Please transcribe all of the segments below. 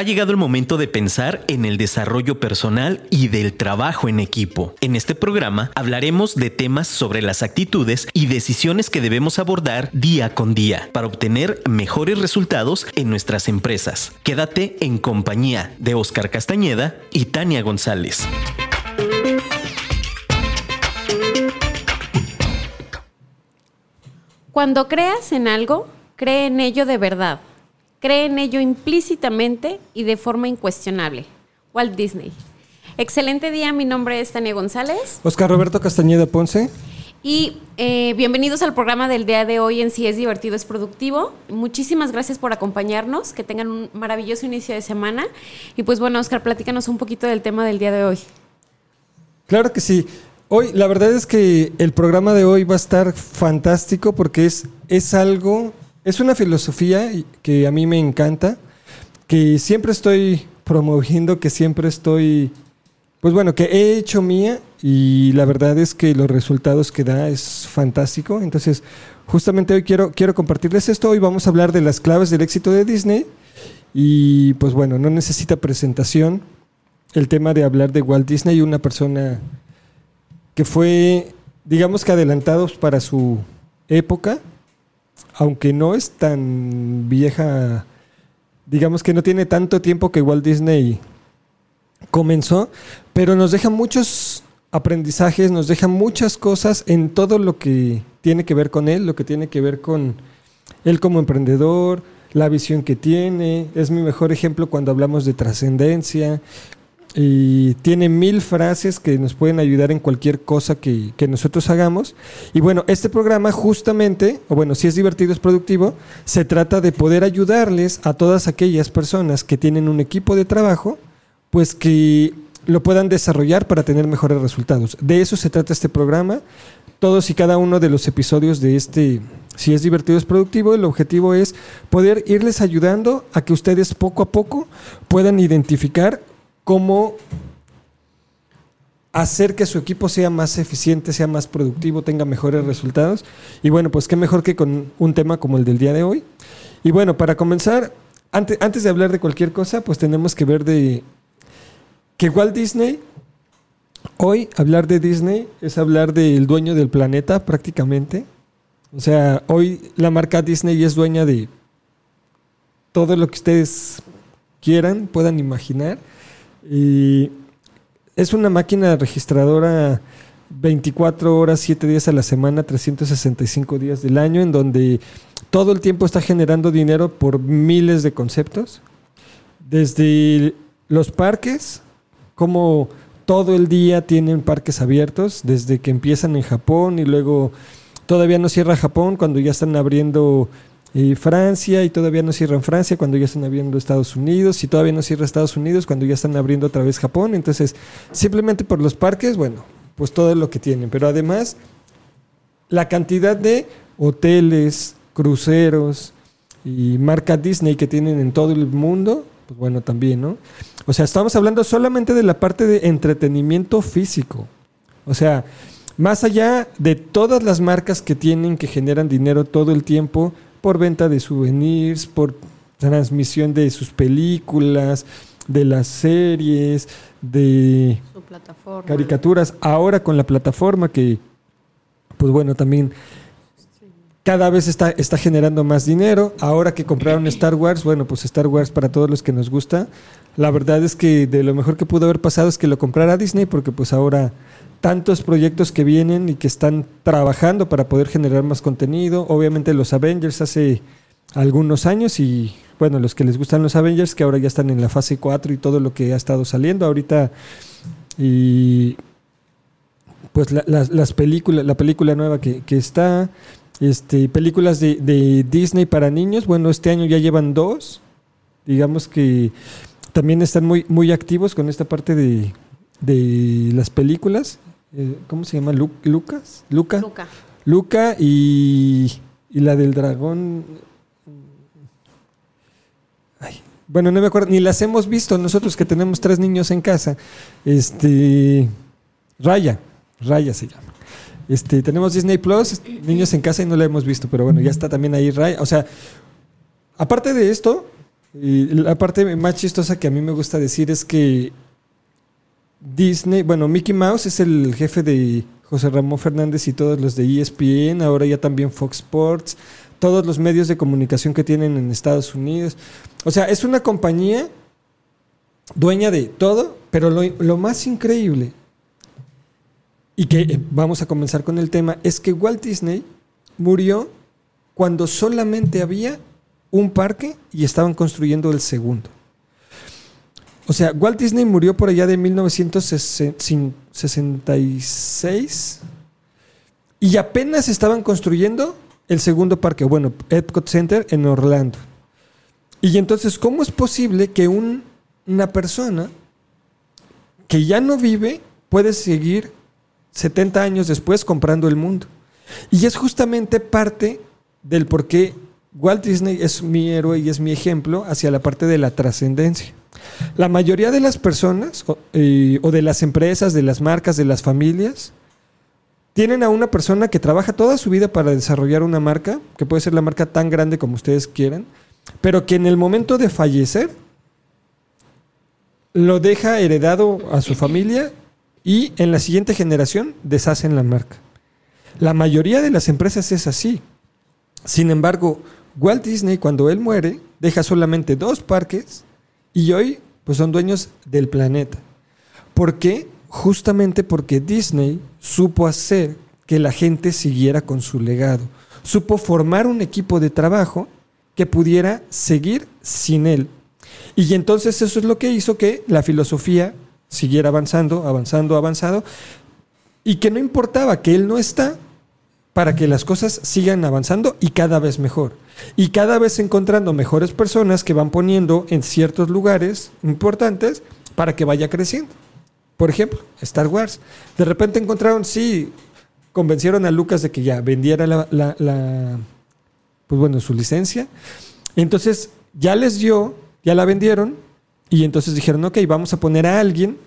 Ha llegado el momento de pensar en el desarrollo personal y del trabajo en equipo. En este programa hablaremos de temas sobre las actitudes y decisiones que debemos abordar día con día para obtener mejores resultados en nuestras empresas. Quédate en compañía de Oscar Castañeda y Tania González. Cuando creas en algo, cree en ello de verdad. Cree en ello implícitamente y de forma incuestionable. Walt Disney. Excelente día, mi nombre es Tania González. Oscar Roberto Castañeda Ponce. Y eh, bienvenidos al programa del día de hoy en Si es divertido, es productivo. Muchísimas gracias por acompañarnos, que tengan un maravilloso inicio de semana. Y pues bueno, Oscar, platícanos un poquito del tema del día de hoy. Claro que sí. Hoy, la verdad es que el programa de hoy va a estar fantástico porque es, es algo es una filosofía que a mí me encanta, que siempre estoy promoviendo, que siempre estoy, pues bueno, que he hecho mía y la verdad es que los resultados que da es fantástico. Entonces, justamente hoy quiero, quiero compartirles esto. Hoy vamos a hablar de las claves del éxito de Disney y pues bueno, no necesita presentación el tema de hablar de Walt Disney, una persona que fue, digamos que adelantados para su época aunque no es tan vieja, digamos que no tiene tanto tiempo que Walt Disney comenzó, pero nos deja muchos aprendizajes, nos deja muchas cosas en todo lo que tiene que ver con él, lo que tiene que ver con él como emprendedor, la visión que tiene. Es mi mejor ejemplo cuando hablamos de trascendencia, y tiene mil frases que nos pueden ayudar en cualquier cosa que, nosotros hagamos. Y bueno, este programa justamente, o bueno, si es divertido, es productivo, se trata de poder ayudarles a todas aquellas personas que tienen un equipo de trabajo, pues que lo puedan desarrollar para tener mejores resultados. De eso se trata este programa. Todos y cada uno de los episodios de este, si es divertido, es productivo, el objetivo es poder irles ayudando a que ustedes poco a poco puedan identificar cómo hacer que su equipo sea más eficiente, sea más productivo, tenga mejores resultados. Y bueno, pues qué mejor que con un tema como el del día de hoy. Y bueno, para comenzar, antes, antes de hablar de cualquier cosa, pues tenemos que ver de que Walt Disney, hoy hablar de Disney es hablar del dueño del planeta prácticamente. O sea, hoy la marca Disney es dueña de todo lo que ustedes quieran, puedan imaginar. Y es una máquina registradora 24 horas, 7 días a la semana, 365 días del año, en donde todo el tiempo está generando dinero por miles de conceptos. Desde los parques, como todo el día tienen parques abiertos, desde que empiezan en Japón y luego todavía no cierra Japón cuando ya están abriendo y Francia y todavía no cierran Francia cuando ya están abriendo Estados Unidos y todavía no cierra Estados Unidos cuando ya están abriendo otra vez Japón. Entonces, simplemente por los parques, bueno, pues todo lo que tienen. Pero además, la cantidad de hoteles, cruceros y marca Disney que tienen en todo el mundo, pues bueno, también, ¿no? O sea, estamos hablando solamente de la parte de entretenimiento físico. O sea, más allá de todas las marcas que tienen, que generan dinero todo el tiempo, por venta de souvenirs, por transmisión de sus películas, de las series, de caricaturas. Ahora con la plataforma que, pues bueno, también cada vez está, está generando más dinero. Ahora que compraron Star Wars, bueno, pues Star Wars para todos los que nos gusta. La verdad es que de lo mejor que pudo haber pasado es que lo comprara Disney porque pues ahora tantos proyectos que vienen y que están trabajando para poder generar más contenido. Obviamente los Avengers hace algunos años y bueno, los que les gustan los Avengers que ahora ya están en la fase 4 y todo lo que ha estado saliendo ahorita. Y pues las películas, la película nueva que, está, este, películas de, de, Disney para niños, bueno, este año ya llevan dos, digamos que también están muy, muy activos con esta parte de, de las películas eh, ¿cómo se llama? ¿Lucas? Luca. Luca. Luca y, y la del dragón. bueno, no me acuerdo, ni las hemos visto nosotros que tenemos tres niños en casa. Este. Raya, Raya se llama. Este, tenemos Disney Plus, niños en casa y no la hemos visto, pero bueno, ya está también ahí Raya. O sea, aparte de esto, Y la parte más chistosa que a mí me gusta decir es que Disney, bueno, Mickey Mouse es el jefe de José Ramón Fernández y todos los de ESPN, ahora ya también Fox Sports, todos los medios de comunicación que tienen en Estados Unidos. O sea, es una compañía dueña de todo, pero lo, lo más increíble, y que eh, vamos a comenzar con el tema, es que Walt Disney murió cuando solamente había un parque y estaban construyendo el segundo. O sea, Walt Disney murió por allá de 1966 y apenas estaban construyendo el segundo parque, bueno, Epcot Center en Orlando. Y entonces, ¿cómo es posible que un- una persona que ya no vive puede seguir 70 años después comprando el mundo? Y es justamente parte del por qué Walt Disney es mi héroe y es mi ejemplo hacia la parte de la trascendencia. La mayoría de las personas o, eh, o de las empresas, de las marcas, de las familias, tienen a una persona que trabaja toda su vida para desarrollar una marca, que puede ser la marca tan grande como ustedes quieran, pero que en el momento de fallecer lo deja heredado a su familia y en la siguiente generación deshacen la marca. La mayoría de las empresas es así. Sin embargo, Walt Disney cuando él muere deja solamente dos parques y hoy pues son dueños del planeta. ¿Por qué? Justamente porque Disney supo hacer que la gente siguiera con su legado. Supo formar un equipo de trabajo que pudiera seguir sin él. Y entonces eso es lo que hizo que la filosofía siguiera avanzando, avanzando, avanzando, y que no importaba que él no está para que las cosas sigan avanzando y cada vez mejor. Y cada vez encontrando mejores personas que van poniendo en ciertos lugares importantes para que vaya creciendo. Por ejemplo, Star Wars. De repente encontraron, sí, convencieron a Lucas de que ya vendiera la, pues bueno, su licencia. Entonces ya les dio, ya la vendieron y entonces dijeron, ok, vamos a poner a alguien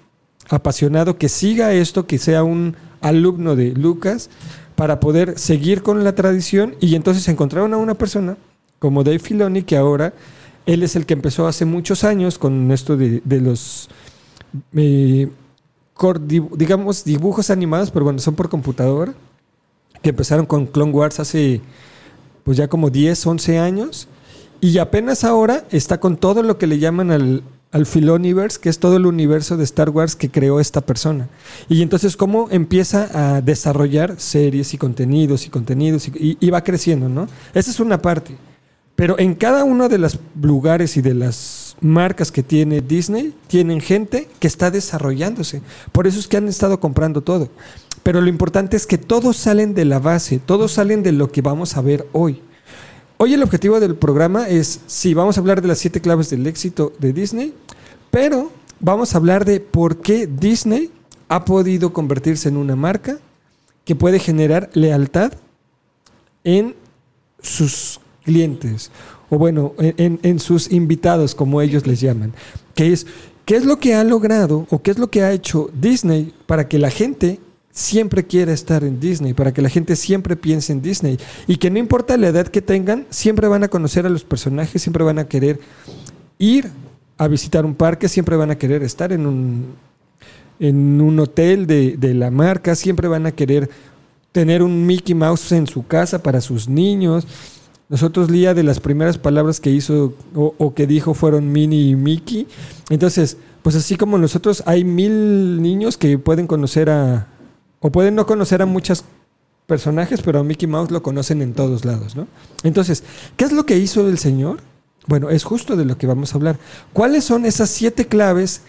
apasionado que siga esto, que sea un alumno de Lucas para poder seguir con la tradición y entonces encontraron a una persona como Dave Filoni que ahora él es el que empezó hace muchos años con esto de, los eh, digamos dibujos animados pero bueno son por computadora que empezaron con Clone Wars hace pues ya como 10, 11 años y apenas ahora está con todo lo que le llaman al, al Filoniverse, que es todo el universo de Star Wars que creó esta persona. Y entonces cómo empieza a desarrollar series y contenidos y contenidos y, y- va creciendo, ¿no? Esa es una parte. Pero en cada uno de los lugares y de las marcas que tiene Disney, tienen gente que está desarrollándose. Por eso es que han estado comprando todo. Pero lo importante es que todos salen de la base, todos salen de lo que vamos a ver hoy. Hoy el objetivo del programa es, sí, vamos a hablar de las siete claves del éxito de Disney, pero vamos a hablar de por qué Disney ha podido convertirse en una marca que puede generar lealtad en sus clientes, o bueno, en, sus invitados, como ellos les llaman, que es, ¿qué es lo que ha logrado o qué es lo que ha hecho Disney para que la gente siempre quiera estar en Disney, para que la gente siempre piense en Disney y que no importa la edad que tengan, siempre van a conocer a los personajes, siempre van a querer ir a visitar un parque, siempre van a querer estar en un, en un hotel de, de la marca, siempre van a querer tener un Mickey Mouse en su casa para sus niños. Nosotros, Lía, de las primeras palabras que hizo o, o que dijo fueron Minnie y Mickey. Entonces, pues así como nosotros, hay mil niños que pueden conocer a, o pueden no conocer a muchos personajes, pero a Mickey Mouse lo conocen en todos lados, ¿no? Entonces, ¿qué es lo que hizo el señor? Bueno, es justo de lo que vamos a hablar. ¿Cuáles son esas siete claves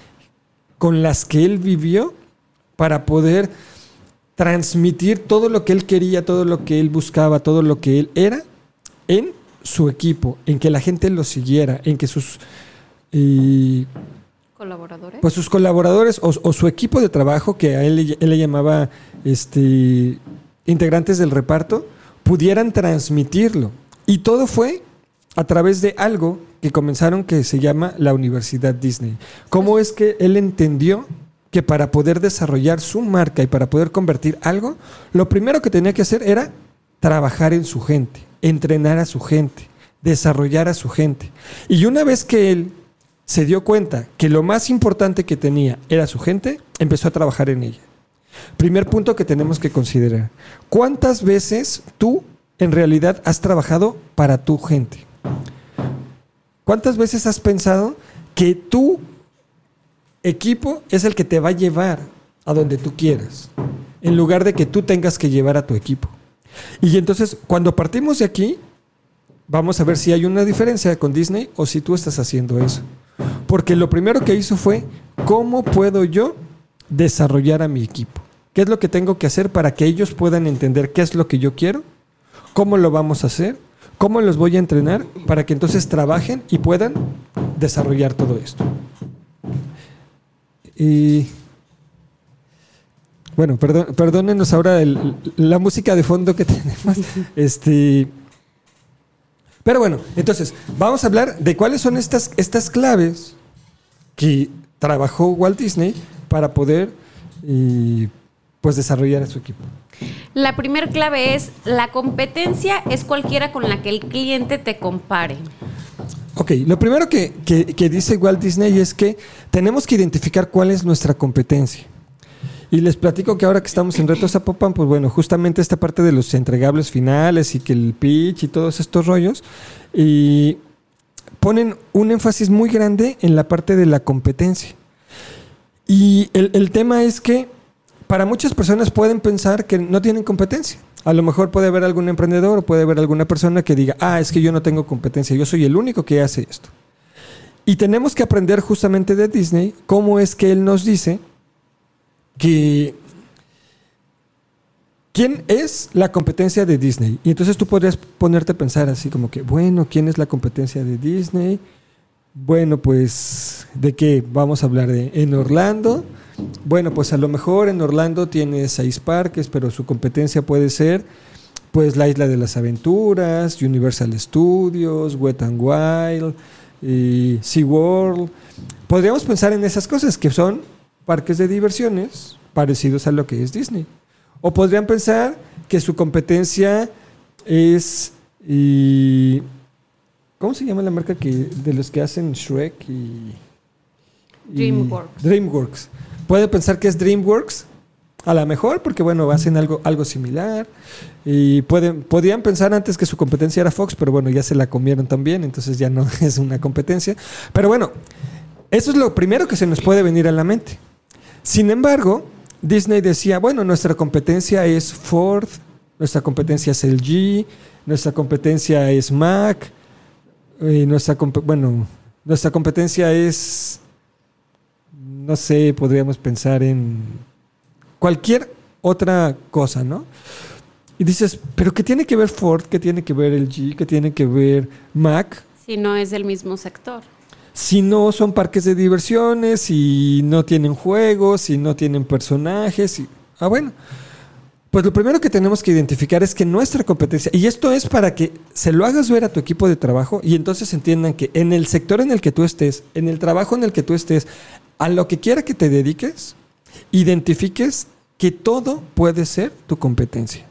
con las que él vivió para poder transmitir todo lo que él quería, todo lo que él buscaba, todo lo que él era en su equipo, en que la gente lo siguiera, en que sus eh, ¿Colaboradores? pues sus colaboradores o, su equipo de trabajo, que a él le llamaba este, integrantes del reparto, pudieran transmitirlo. Y todo fue a través de algo que comenzaron que se llama la Universidad Disney. ¿Cómo es que él entendió que para poder desarrollar su marca y para poder convertir algo, lo primero que tenía que hacer era trabajar en su gente, entrenar a su gente, desarrollar a su gente. Y una vez que él se dio cuenta que lo más importante que tenía era su gente, empezó a trabajar en ella. Primer punto que tenemos que considerar. ¿Cuántas veces tú en realidad has trabajado para tu gente? ¿Cuántas veces has pensado que tu equipo es el que te va a llevar a donde tú quieras, en lugar de que tú tengas que llevar a tu equipo? Y entonces, cuando partimos de aquí, vamos a ver si hay una diferencia con Disney o si tú estás haciendo eso. Porque lo primero que hizo fue, ¿cómo puedo yo desarrollar a mi equipo? ¿Qué es lo que tengo que hacer para que ellos puedan entender qué es lo que yo quiero? ¿Cómo lo vamos a hacer? ¿Cómo los voy a entrenar para que entonces trabajen y puedan desarrollar todo esto? Y bueno, perdón, perdónenos ahora la música de fondo que tenemos. Este, pero bueno, entonces, vamos a hablar de cuáles son estas, estas claves que trabajó Walt Disney para poder pues desarrollar a su equipo. La primera clave es la competencia es cualquiera con la que el cliente te compare. Ok, lo primero que, que dice Walt Disney es que tenemos que identificar cuál es nuestra competencia. Y les platico que ahora que estamos en Retos Zapopan, pues bueno, justamente esta parte de los entregables finales y que el pitch y todos estos rollos, y ponen un énfasis muy grande en la parte de la competencia. Y el, el tema es que para muchas personas pueden pensar que no tienen competencia. A lo mejor puede haber algún emprendedor o puede haber alguna persona que diga, ah, es que yo no tengo competencia, yo soy el único que hace esto. Y tenemos que aprender justamente de Disney cómo es que él nos dice que ¿Quién es la competencia de Disney? Y entonces tú podrías ponerte a pensar así como que, bueno, ¿quién es la competencia de Disney? Bueno, pues, ¿de qué vamos a hablar? De, en Orlando. Bueno, pues a lo mejor en Orlando tiene seis parques, pero su competencia puede ser, pues, la Isla de las Aventuras, Universal Studios, Wet and Wild, y SeaWorld. Podríamos pensar en esas cosas que son parques de diversiones parecidos a lo que es Disney. O podrían pensar que su competencia es... Y, ¿Cómo se llama la marca que, de los que hacen Shrek y... DreamWorks. DreamWorks. Puede pensar que es DreamWorks, a lo mejor, porque bueno, hacen algo, algo similar. Y pueden, podrían pensar antes que su competencia era Fox, pero bueno, ya se la comieron también, entonces ya no es una competencia. Pero bueno, eso es lo primero que se nos puede venir a la mente. Sin embargo, Disney decía, bueno, nuestra competencia es Ford, nuestra competencia es LG, nuestra competencia es Mac, y nuestra, bueno, nuestra competencia es, no sé, podríamos pensar en cualquier otra cosa, ¿no? Y dices, pero ¿qué tiene que ver Ford? ¿Qué tiene que ver LG? ¿Qué tiene que ver Mac? Si no es del mismo sector si no son parques de diversiones, si no tienen juegos, si no tienen personajes. Ah, bueno. Pues lo primero que tenemos que identificar es que nuestra competencia, y esto es para que se lo hagas ver a tu equipo de trabajo y entonces entiendan que en el sector en el que tú estés, en el trabajo en el que tú estés, a lo que quiera que te dediques, identifiques que todo puede ser tu competencia.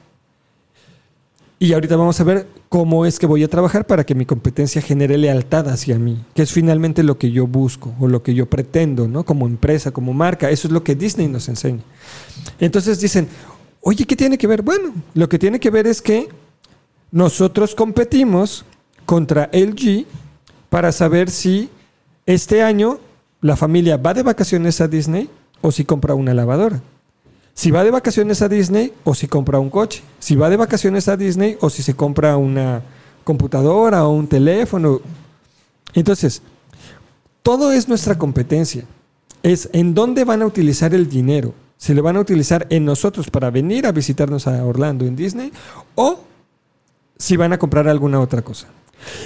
Y ahorita vamos a ver cómo es que voy a trabajar para que mi competencia genere lealtad hacia mí, que es finalmente lo que yo busco o lo que yo pretendo, ¿no? Como empresa, como marca. Eso es lo que Disney nos enseña. Entonces dicen, oye, ¿qué tiene que ver? Bueno, lo que tiene que ver es que nosotros competimos contra LG para saber si este año la familia va de vacaciones a Disney o si compra una lavadora. Si va de vacaciones a Disney o si compra un coche. Si va de vacaciones a Disney o si se compra una computadora o un teléfono. Entonces, todo es nuestra competencia. Es en dónde van a utilizar el dinero. Si le van a utilizar en nosotros para venir a visitarnos a Orlando en Disney o si van a comprar alguna otra cosa.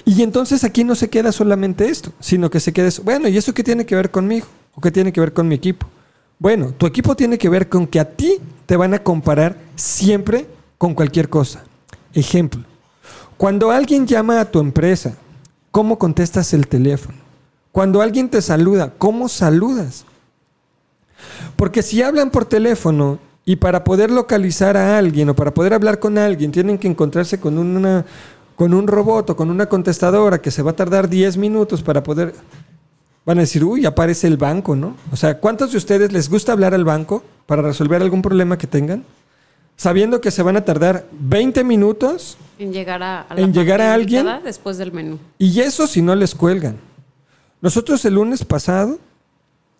Y entonces aquí no se queda solamente esto, sino que se queda eso. Bueno, ¿y eso qué tiene que ver conmigo? ¿O qué tiene que ver con mi equipo? Bueno, tu equipo tiene que ver con que a ti te van a comparar siempre con cualquier cosa. Ejemplo, cuando alguien llama a tu empresa, ¿cómo contestas el teléfono? Cuando alguien te saluda, ¿cómo saludas? Porque si hablan por teléfono y para poder localizar a alguien o para poder hablar con alguien tienen que encontrarse con con un robot o con una contestadora que se va a tardar 10 minutos para poder... Van a decir, uy, aparece el banco, ¿no? O sea, ¿cuántos de ustedes les gusta hablar al banco para resolver algún problema que tengan? Sabiendo que se van a tardar 20 minutos En llegar a, En llegar a alguien. después del menú. y eso si no les cuelgan. Nosotros el lunes pasado,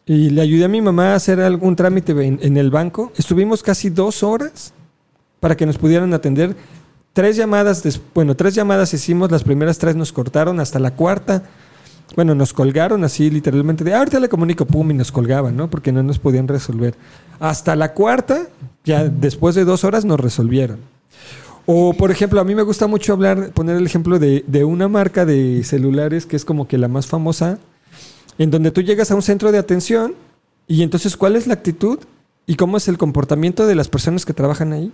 y le ayudé a mi mamá a hacer algún trámite en, en el banco, estuvimos casi dos horas para que nos pudieran atender. Tres llamadas, bueno, tres llamadas hicimos, las primeras tres nos cortaron, hasta la cuarta, bueno, nos colgaron así literalmente de, "Ah, ahorita le comunico, pum, y nos colgaban, ¿no? Porque no nos podían resolver. Hasta la cuarta, ya después de dos horas nos resolvieron. O, por ejemplo, a mí me gusta mucho hablar, poner el ejemplo de, de una marca de celulares que es como que la más famosa, en donde tú llegas a un centro de atención y entonces, ¿cuál es la actitud y cómo es el comportamiento de las personas que trabajan ahí?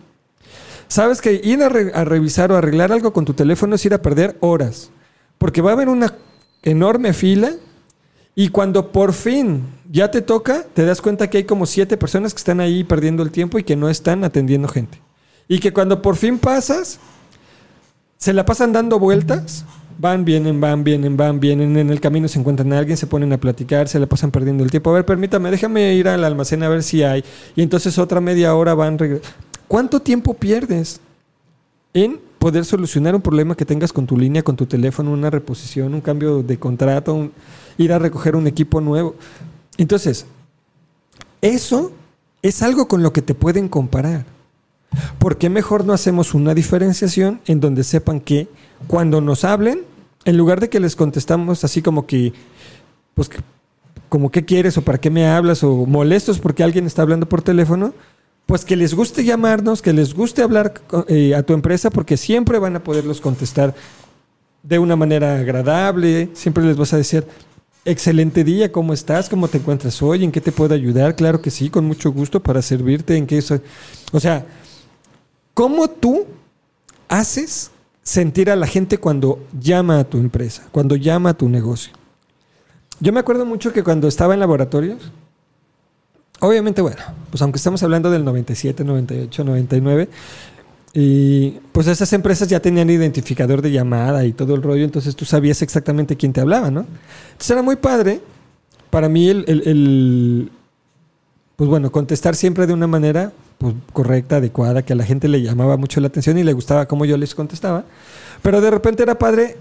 Sabes que ir a, re- a revisar o arreglar algo con tu teléfono es ir a perder horas, porque va a haber una enorme fila y cuando por fin ya te toca, te das cuenta que hay como siete personas que están ahí perdiendo el tiempo y que no están atendiendo gente. Y que cuando por fin pasas, se la pasan dando vueltas, van, vienen, van, vienen, van, vienen, en el camino se encuentran a alguien, se ponen a platicar, se la pasan perdiendo el tiempo. A ver, permítame, déjame ir al almacén a ver si hay. Y entonces otra media hora van. ¿Cuánto tiempo pierdes en poder solucionar un problema que tengas con tu línea, con tu teléfono, una reposición, un cambio de contrato, ir a recoger un equipo nuevo? Entonces, eso es algo con lo que te pueden comparar. ¿Por qué mejor no hacemos una diferenciación en donde sepan que cuando nos hablen, en lugar de que les contestamos así como que, pues, como qué quieres o para qué me hablas o molestos porque alguien está hablando por teléfono, pues que les guste llamarnos, que les guste hablar eh, a tu empresa porque siempre van a poderlos contestar de una manera agradable, siempre les vas a decir, excelente día, ¿cómo estás? ¿Cómo te encuentras hoy? ¿En qué te puedo ayudar? Claro que sí, con mucho gusto para servirte, en qué soy. O sea, ¿Cómo tú haces sentir a la gente cuando llama a tu empresa, cuando llama a tu negocio? Yo me acuerdo mucho que cuando estaba en laboratorios, obviamente, bueno, pues aunque estamos hablando del 97, 98, 99, y pues esas empresas ya tenían identificador de llamada y todo el rollo, entonces tú sabías exactamente quién te hablaba, ¿no? Entonces era muy padre para mí el, el- el, pues bueno, contestar siempre de una manera pues, correcta, adecuada, que a la gente le llamaba mucho la atención y le gustaba cómo yo les contestaba. Pero de repente era padre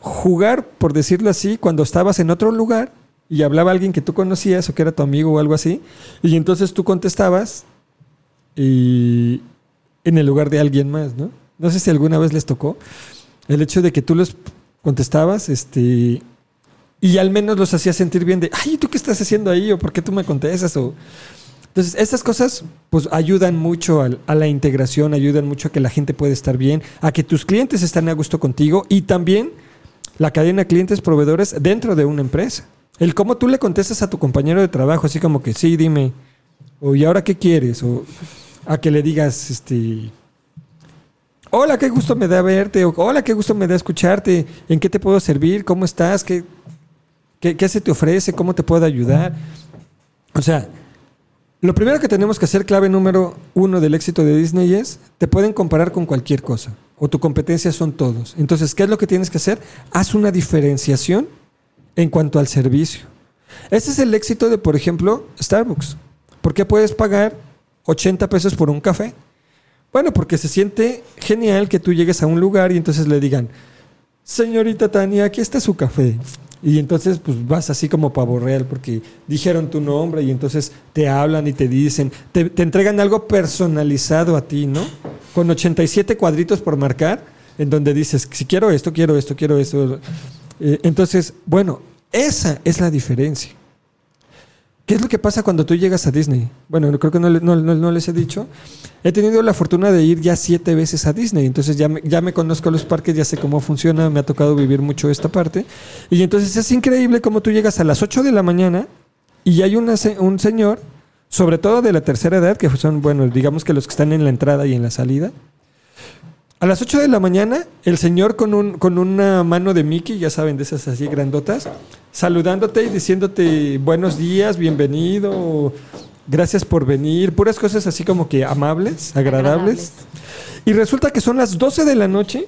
jugar, por decirlo así, cuando estabas en otro lugar y hablaba alguien que tú conocías o que era tu amigo o algo así, y entonces tú contestabas y en el lugar de alguien más, ¿no? No sé si alguna vez les tocó el hecho de que tú los contestabas, este, y al menos los hacías sentir bien de, ay, ¿tú qué estás haciendo ahí? ¿O por qué tú me contestas? O... Entonces, estas cosas pues ayudan mucho al- a, la integración, ayudan mucho a que la gente pueda estar bien, a que tus clientes estén a gusto contigo y también la cadena clientes proveedores dentro de una empresa. El cómo tú le contestas a tu compañero de trabajo, así como que sí, dime, o ¿y ahora qué quieres? O a que le digas, este, hola, qué gusto me da verte, o hola, qué gusto me da escucharte, ¿en qué te puedo servir? ¿Cómo estás? ¿Qué, qué, qué se te ofrece? ¿Cómo te puedo ayudar? O sea, lo primero que tenemos que hacer, clave número uno del éxito de Disney es, te pueden comparar con cualquier cosa, o tu competencia son todos. Entonces, ¿qué es lo que tienes que hacer? Haz una diferenciación en cuanto al servicio. Ese es el éxito de, por ejemplo, Starbucks. ¿Por qué puedes pagar 80 pesos por un café? Bueno, porque se siente genial que tú llegues a un lugar y entonces le digan, señorita Tania, aquí está su café. Y entonces pues vas así como pavo real porque dijeron tu nombre y entonces te hablan y te dicen, te, te entregan algo personalizado a ti, ¿no? Con 87 cuadritos por marcar, en donde dices, si quiero esto, quiero esto, quiero esto. Eh, entonces, bueno, esa es la diferencia. ¿Qué es lo que pasa cuando tú llegas a Disney? Bueno, creo que no, no- no- no les he dicho. He tenido la fortuna de ir ya siete veces a Disney, entonces ya me, ya me conozco los parques, ya sé cómo funciona, me ha tocado vivir mucho esta parte. Y entonces es increíble cómo tú llegas a las 8 de la mañana y hay una un señor, sobre todo de la tercera edad, que son, bueno, digamos que los que están en la entrada y en la salida. A las 8 de la mañana, el señor con, un, con una mano de Mickey, ya saben, de esas así grandotas, saludándote y diciéndote buenos días, bienvenido, gracias por venir, puras cosas así como que amables, agradables. Y resulta que son las 12 de la noche,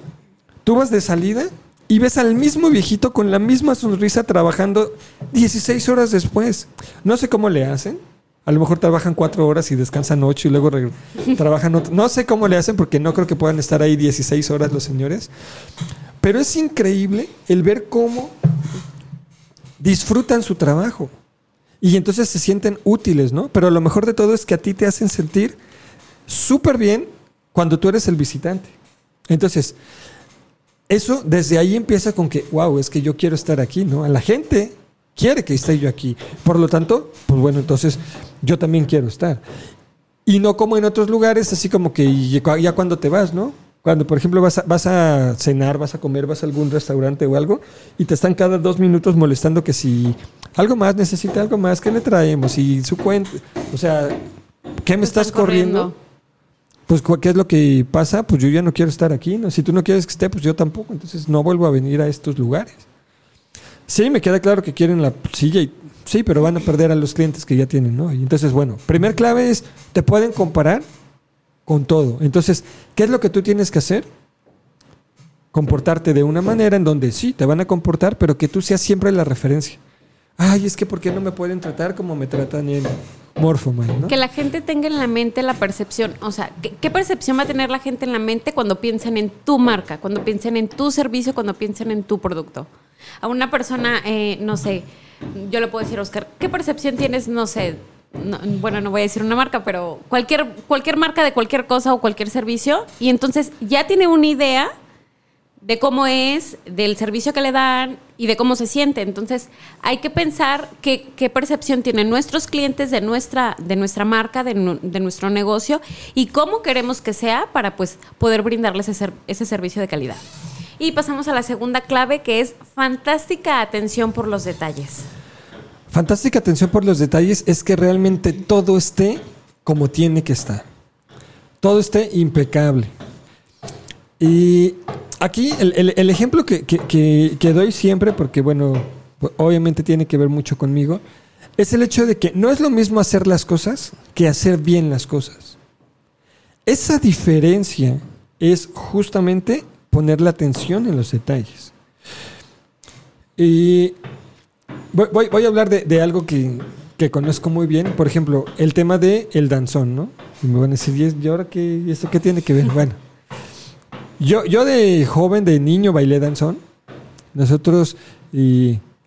tú vas de salida y ves al mismo viejito con la misma sonrisa trabajando 16 horas después. No sé cómo le hacen. A lo mejor trabajan cuatro horas y descansan ocho y luego trabajan otro. No sé cómo le hacen porque no creo que puedan estar ahí 16 horas los señores. Pero es increíble el ver cómo disfrutan su trabajo. Y entonces se sienten útiles, ¿no? Pero lo mejor de todo es que a ti te hacen sentir súper bien cuando tú eres el visitante. Entonces, eso desde ahí empieza con que, wow, es que yo quiero estar aquí, ¿no? A la gente quiere que esté yo aquí. Por lo tanto, pues bueno, entonces yo también quiero estar. Y no como en otros lugares, así como que ya cuando te vas, ¿no? Cuando, por ejemplo, vas a, vas a cenar, vas a comer, vas a algún restaurante o algo, y te están cada dos minutos molestando que si algo más necesita algo más, ¿qué le traemos? Y su cuenta, o sea, ¿qué me estás corriendo? corriendo. Pues, ¿cu- ¿qué es lo que pasa? Pues yo ya no quiero estar aquí, ¿no? Si tú no quieres que esté, pues yo tampoco. Entonces no vuelvo a venir a estos lugares. Sí, me queda claro que quieren la silla y sí, pero van a perder a los clientes que ya tienen, ¿no? Y entonces, bueno, primer clave es, te pueden comparar con todo. Entonces, ¿qué es lo que tú tienes que hacer? Comportarte de una manera en donde sí, te van a comportar, pero que tú seas siempre la referencia. Ay, es que ¿por qué no me pueden tratar como me tratan en Morphoman, ¿no? Que la gente tenga en la mente la percepción, o sea, ¿qué, qué percepción va a tener la gente en la mente cuando piensen en tu marca, cuando piensen en tu servicio, cuando piensen en tu producto? A una persona, eh, no sé, yo le puedo decir, Oscar, ¿qué percepción tienes, no sé, no- bueno, no voy a decir una marca, pero cualquier, cualquier marca de cualquier cosa o cualquier servicio, y entonces ya tiene una idea de cómo es, del servicio que le dan y de cómo se siente. Entonces, hay que pensar qué, qué percepción tienen nuestros clientes de nuestra, de nuestra marca, de, de nuestro negocio y cómo queremos que sea para pues, poder brindarles ese, ese servicio de calidad. Y pasamos a la segunda clave que es fantástica atención por los detalles. Fantástica atención por los detalles es que realmente todo esté como tiene que estar. Todo esté impecable. Y aquí el, ejemplo que, que- que- que doy siempre, porque bueno, pues, obviamente tiene que ver mucho conmigo, es el hecho de que no es lo mismo hacer las cosas que hacer bien las cosas. Esa diferencia es justamente poner la atención en los detalles. Y Voy, voy- a hablar de, algo que, que conozco muy bien. Por ejemplo, el tema de el danzón, ¿no? Y me van a decir, ¿y ahora qué, ¿y eso qué tiene que ver? Bueno, yo, yo de joven, de niño, bailé danzón. Nosotros,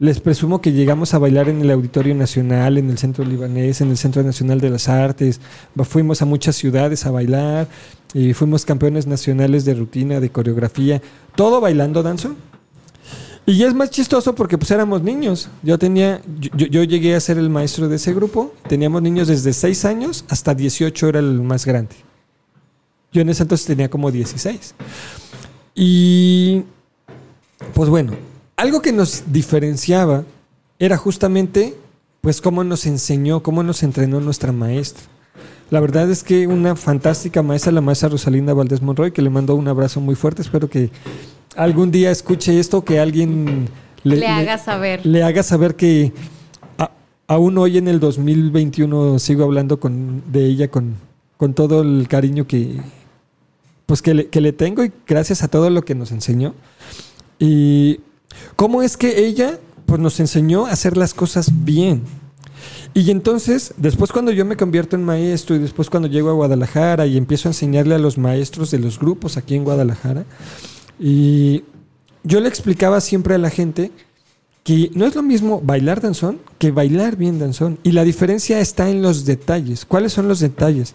les presumo que llegamos a bailar en el Auditorio Nacional, en el Centro Libanés, en el Centro Nacional de las Artes. Fuimos a muchas ciudades a bailar y fuimos campeones nacionales de rutina, de coreografía, todo bailando danzón. Y es más chistoso porque pues éramos niños. Yo tenía, yo- yo llegué a ser el maestro de ese grupo. Teníamos niños desde 6 años hasta 18 era el más grande. Yo en ese entonces tenía como 16. Y pues bueno, algo que nos diferenciaba era justamente pues cómo nos enseñó, cómo nos entrenó nuestra maestra. La verdad es que una fantástica maestra, la maestra Rosalinda Valdés Monroy, que le mando un abrazo muy fuerte. Espero que algún día escuche esto, que alguien Le, haga saber. le haga saber que a- aún hoy en el 2021 sigo hablando con, de ella con, con todo el cariño que, pues que, le, que le tengo y gracias a todo lo que nos enseñó. Y cómo es que ella pues, nos enseñó a hacer las cosas bien. Y entonces, después cuando yo me convierto en maestro y después cuando llego a Guadalajara y empiezo a enseñarle a los maestros de los grupos aquí en Guadalajara, y yo le explicaba siempre a la gente que no es lo mismo bailar danzón que bailar bien danzón. Y la diferencia está en los detalles. ¿Cuáles son los detalles?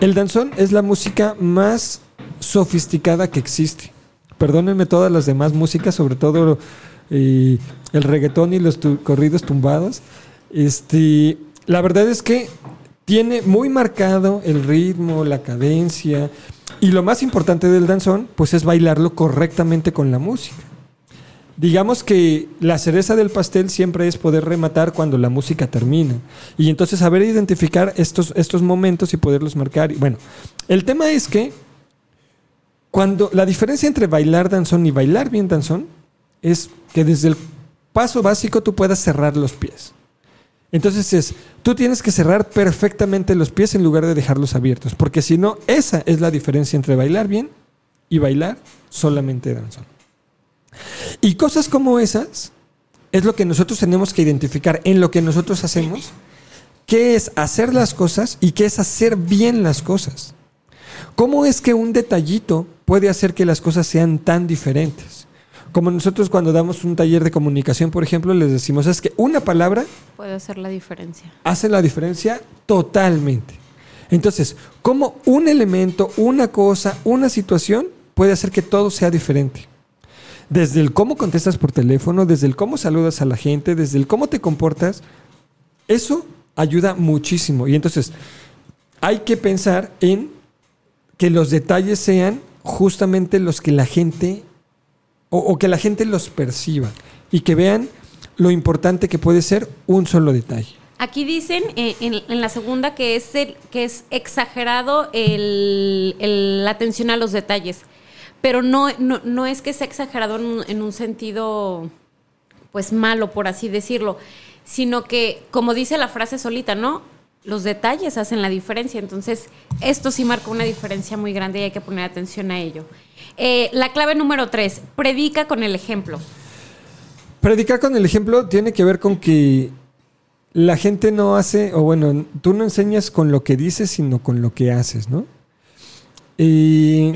El danzón es la música más sofisticada que existe. Perdónenme todas las demás músicas, sobre todo eh, el reggaetón y los corridos tumbados. Este, la verdad es que tiene muy marcado el ritmo, la cadencia. Y lo más importante del danzón, pues es bailarlo correctamente con la música. Digamos que la cereza del pastel siempre es poder rematar cuando la música termina. Y entonces saber identificar estos, estos momentos y poderlos marcar. Bueno, el tema es que cuando la diferencia entre bailar danzón y bailar bien danzón es que desde el paso básico tú puedas cerrar los pies. Entonces es, tú tienes que cerrar perfectamente los pies en lugar de dejarlos abiertos, porque si no, esa es la diferencia entre bailar bien y bailar solamente danzón. Y cosas como esas es lo que nosotros tenemos que identificar en lo que nosotros hacemos, qué es hacer las cosas y qué es hacer bien las cosas. ¿Cómo es que un detallito puede hacer que las cosas sean tan diferentes? Como nosotros cuando damos un taller de comunicación, por ejemplo, les decimos, es que una palabra Puede hacer la diferencia. hace la diferencia totalmente. Entonces, ¿cómo un elemento, una cosa, una situación puede hacer que todo sea diferente? Desde el cómo contestas por teléfono, desde el cómo saludas a la gente, desde el cómo te comportas, eso ayuda muchísimo. Y entonces, hay que pensar en que los detalles sean justamente los que la gente, o, que la gente los perciba y que vean lo importante que puede ser un solo detalle. Aquí dicen eh, en, en la segunda que es el, que es exagerado la atención a los detalles, pero no, no, no es que sea exagerado en un, en un sentido pues malo, por así decirlo, sino que, como dice la frase solita, ¿no? Los detalles hacen la diferencia, entonces esto sí marca una diferencia muy grande y hay que poner atención a ello. Eh, la clave número tres, predica con el ejemplo. Predicar con el ejemplo tiene que ver con que la gente no hace, o bueno, tú no enseñas con lo que dices, sino con lo que haces, ¿no? Y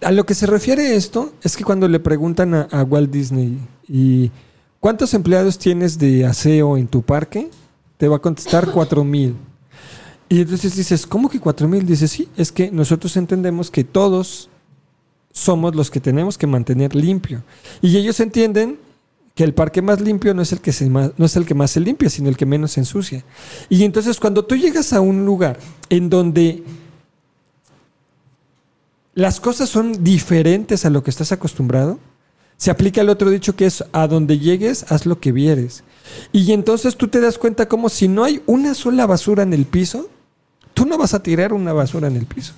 a lo que se refiere esto es que cuando le preguntan a, a Walt Disney y ¿cuántos empleados tienes de aseo en tu parque? Te va a contestar cuatro mil. Y entonces dices, ¿cómo que cuatro mil? Dices, sí, es que nosotros entendemos que todos somos los que tenemos que mantener limpio. Y ellos entienden que el parque más limpio no es el que no es el que más se limpia, sino el que menos se ensucia. Y entonces cuando tú llegas a un lugar en donde las cosas son diferentes a lo que estás acostumbrado, se aplica el otro dicho que es a donde llegues, haz lo que vieres. Y entonces tú te das cuenta como si no hay una sola basura en el piso, tú no vas a tirar una basura en el piso.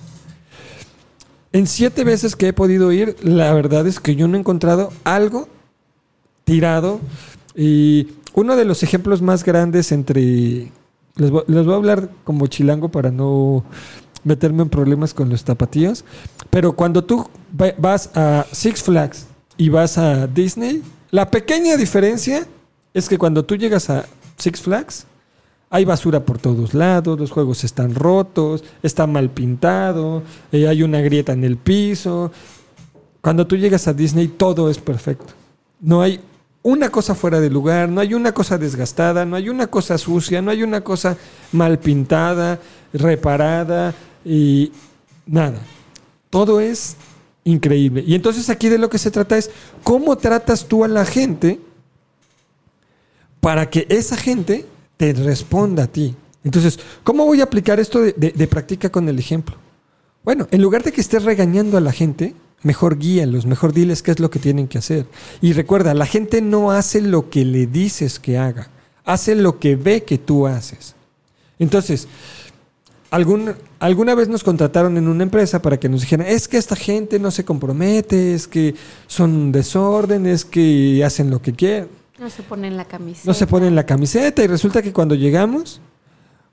En siete veces que he podido ir, la verdad es que yo no he encontrado algo tirado. Y uno de los ejemplos más grandes entre... Les voy, a hablar como chilango para no meterme en problemas con los tapatíos. Pero cuando tú va- vas a Six Flags y vas a Disney, la pequeña diferencia es que cuando tú llegas a Six Flags, hay basura por todos lados, los juegos están rotos, está mal pintado, eh, hay una grieta en el piso. Cuando tú llegas a Disney, todo es perfecto. No hay una cosa fuera de lugar, no hay una cosa desgastada, no hay una cosa sucia, no hay una cosa mal pintada, reparada y nada. Todo es increíble. Y entonces aquí de lo que se trata es cómo tratas tú a la gente para que esa gente te responda a ti. Entonces, ¿cómo voy a aplicar esto de, practica con el ejemplo? Bueno, en lugar de que estés regañando a la gente, mejor guíalos, mejor diles qué es lo que tienen que hacer. Y recuerda, la gente no hace lo que le dices que haga, hace lo que ve que tú haces. Entonces, alguna vez nos contrataron en una empresa para que nos dijeran, es que esta gente no se compromete, es que son desórdenes, que hacen lo que quieren. No se pone en la camiseta. No se ponen la camiseta y resulta que cuando llegamos,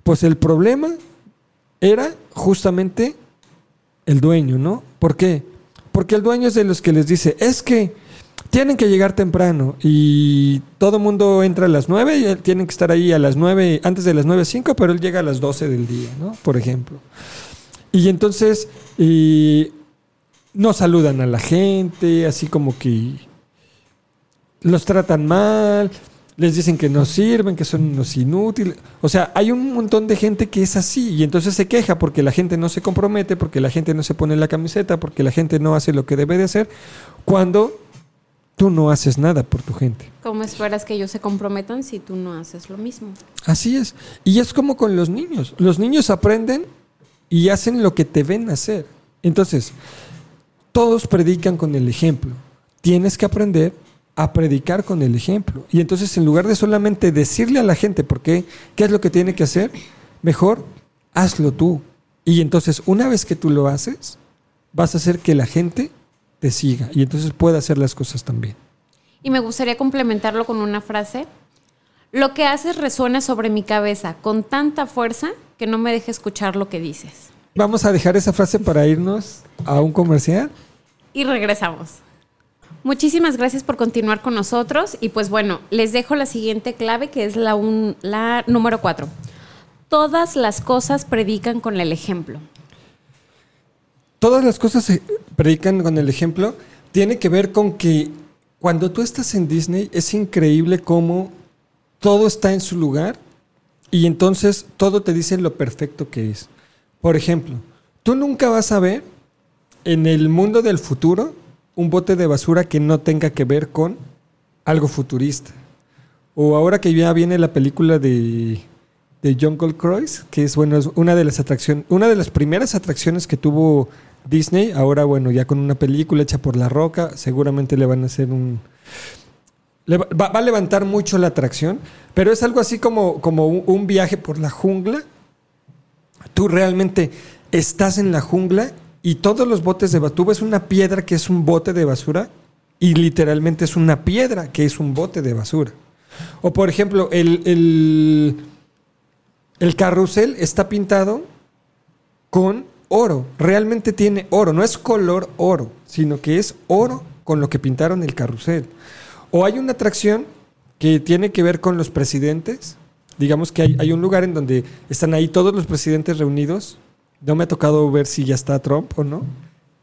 pues el problema era justamente el dueño, ¿no? ¿Por qué? Porque el dueño es de los que les dice, es que tienen que llegar temprano y todo el mundo entra a las 9 y tienen que estar ahí a las 9, antes de las 9.05, pero él llega a las 12 del día, ¿no? Por ejemplo. Y entonces y no saludan a la gente, así como que los tratan mal, les dicen que no sirven, que son unos inútiles. O sea, hay un montón de gente que es así y entonces se queja porque la gente no se compromete, porque la gente no se pone la camiseta, porque la gente no hace lo que debe de hacer, cuando tú no haces nada por tu gente. ¿Cómo esperas que ellos se comprometan si tú no haces lo mismo? Así es. Y es como con los niños. Los niños aprenden y hacen lo que te ven hacer. Entonces, todos predican con el ejemplo. Tienes que aprender a predicar con el ejemplo. Y entonces, en lugar de solamente decirle a la gente por qué, qué es lo que tiene que hacer, mejor hazlo tú. Y entonces, una vez que tú lo haces, vas a hacer que la gente te siga y entonces pueda hacer las cosas también. Y me gustaría complementarlo con una frase. Lo que haces resuena sobre mi cabeza con tanta fuerza que no me deja escuchar lo que dices. Vamos a dejar esa frase para irnos a un comercial y regresamos. Muchísimas gracias por continuar con nosotros y pues bueno, les dejo la siguiente clave que es la, número cuatro. Todas las cosas predican con el ejemplo. Todas las cosas se predican con el ejemplo. Tiene que ver con que cuando tú estás en Disney es increíble cómo todo está en su lugar y entonces todo te dice lo perfecto que es. Por ejemplo, tú nunca vas a ver en el mundo del futuro un bote de basura que no tenga que ver con algo futurista. O ahora que ya viene la película de, de Jungle Cruise, que es bueno, una de las atracciones, una de las primeras atracciones que tuvo Disney, ahora bueno, ya con una película hecha por La Roca, seguramente le van a hacer un va, a levantar mucho la atracción, pero es algo así como, como un, viaje por la jungla. Tú realmente estás en la jungla y todos los botes de basura, tú ves una piedra que es un bote de basura y literalmente es una piedra que es un bote de basura. O por ejemplo, el, el, el carrusel está pintado con oro, realmente tiene oro, no es color oro, sino que es oro con lo que pintaron el carrusel. O hay una atracción que tiene que ver con los presidentes. Digamos que hay, un lugar en donde están ahí todos los presidentes reunidos. No me ha tocado ver si ya está Trump o no.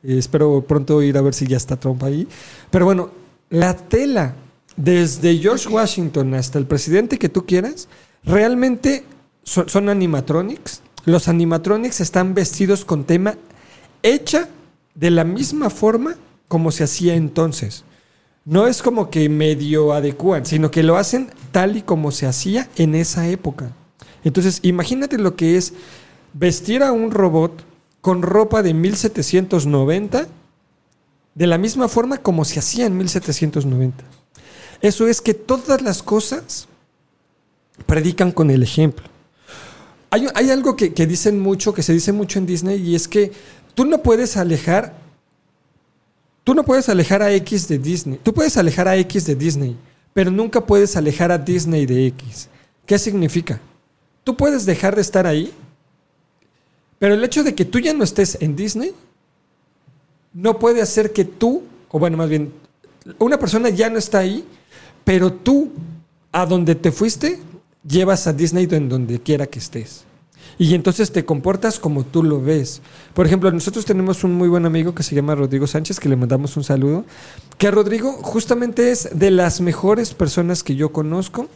Espero pronto ir a ver si ya está Trump ahí. Pero bueno, la tela, desde George Washington hasta el presidente que tú quieras, realmente son, son animatronics. Los animatronics están vestidos con tema hecha de la misma forma como se hacía entonces no es como que medio adecuan, sino que lo hacen tal y como se hacía en esa época. Entonces, imagínate lo que es vestir a un robot con ropa de 1790 de la misma forma como se hacía en 1790. Eso es que todas las cosas predican con el ejemplo. Hay, algo que, que dicen mucho, que se dice mucho en Disney, y es que tú no puedes alejar Tú no puedes alejar a X de Disney. Tú puedes alejar a X de Disney, pero nunca puedes alejar a Disney de X. ¿Qué significa? Tú puedes dejar de estar ahí, pero el hecho de que tú ya no estés en Disney no puede hacer que tú, o bueno, más bien, una persona ya no está ahí, pero tú, a donde te fuiste, llevas a Disney en donde quiera que estés. Y entonces te comportas como tú lo ves. Por ejemplo, nosotros tenemos un muy buen amigo que se llama Rodrigo Sánchez, que le mandamos un saludo. Que Rodrigo justamente es de las mejores personas que yo conozco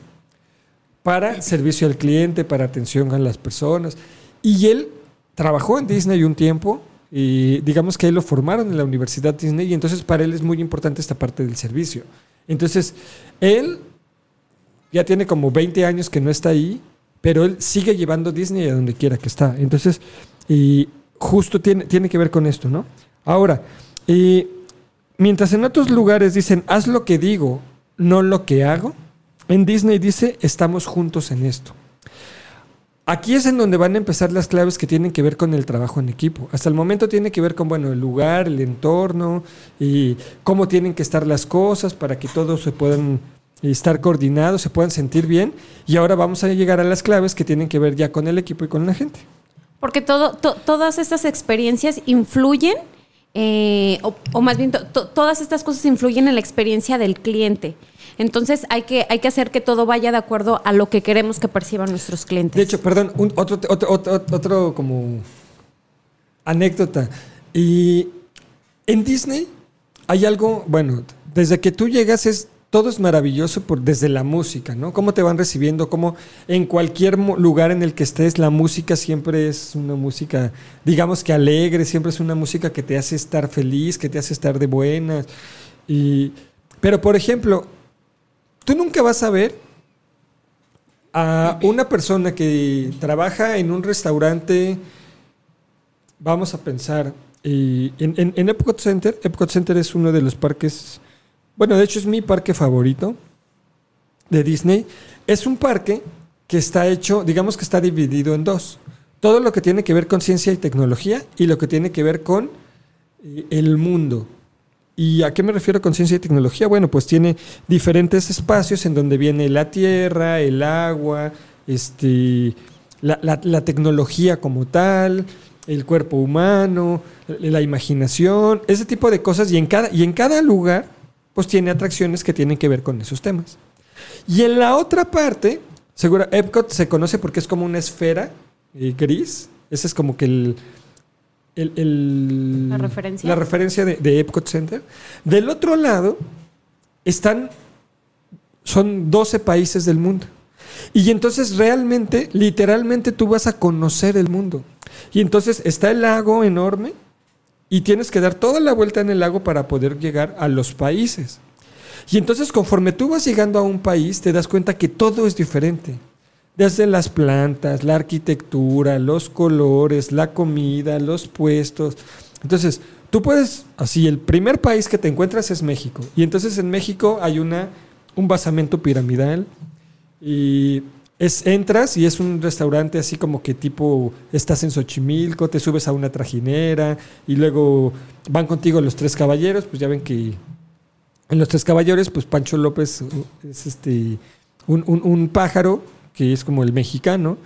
para servicio al cliente, para atención a las personas. Y él trabajó en Disney un tiempo y digamos que él lo formaron en la Universidad Disney y entonces para él es muy importante esta parte del servicio. Entonces, él ya tiene como 20 años que no está ahí pero él sigue llevando Disney a donde quiera que está. Entonces, y justo tiene, tiene que ver con esto, ¿no? Ahora, y mientras en otros lugares dicen, haz lo que digo, no lo que hago, en Disney dice, estamos juntos en esto. Aquí es en donde van a empezar las claves que tienen que ver con el trabajo en equipo. Hasta el momento tiene que ver con, bueno, el lugar, el entorno y cómo tienen que estar las cosas para que todos se puedan estar coordinados, se puedan sentir bien. Y ahora vamos a llegar a las claves que tienen que ver ya con el equipo y con la gente. Porque todo, todas estas experiencias influyen, eh, o, más bien todas estas cosas influyen en la experiencia del cliente. Entonces hay que, hay que hacer que todo vaya de acuerdo a lo que queremos que perciban nuestros clientes. De hecho, perdón, otro, otro, otro, otro como anécdota. Y en Disney hay algo, bueno, desde que tú llegas es todo es maravilloso por, desde la música, ¿no? Cómo te van recibiendo, cómo en cualquier lugar en el que estés, la música siempre es una música, digamos que alegre, siempre es una música que te hace estar feliz, que te hace estar de buenas. Y, pero, por ejemplo, tú nunca vas a ver a una persona que trabaja en un restaurante, vamos a pensar, en, en, en Epcot Center, Epcot Center es uno de los parques bueno, de hecho es mi parque favorito de Disney. Es un parque que está hecho, digamos que está dividido en dos. Todo lo que tiene que ver con ciencia y tecnología y lo que tiene que ver con eh, el mundo. ¿Y a qué me refiero con ciencia y tecnología? Bueno, pues tiene diferentes espacios en donde viene la tierra, el agua, este, la, tecnología como tal, el cuerpo humano, la imaginación, ese tipo de cosas. Y en cada, y en cada lugar, pues tiene atracciones que tienen que ver con esos temas. Y en la otra parte, seguro, Epcot se conoce porque es como una esfera eh, gris. Ese es como que el, el- el- La referencia. la referencia de, de Epcot Center. Del otro lado están, son 12 países del mundo. Y entonces realmente, literalmente tú vas a conocer el mundo. Y entonces está el lago enorme y tienes que dar toda la vuelta en el lago para poder llegar a los países. Y entonces conforme tú vas llegando a un país, te das cuenta que todo es diferente. Desde las plantas, la arquitectura, los colores, la comida, los puestos. Entonces, tú puedes, así, el primer país que te encuentras es México. Y entonces en México hay una, un basamento piramidal. Y es, entras y es un restaurante así como que tipo, estás en Xochimilco, te subes a una trajinera y luego van contigo los tres caballeros, pues ya ven que en los tres caballeros, pues Pancho López es este un, un- un pájaro que es como el mexicano.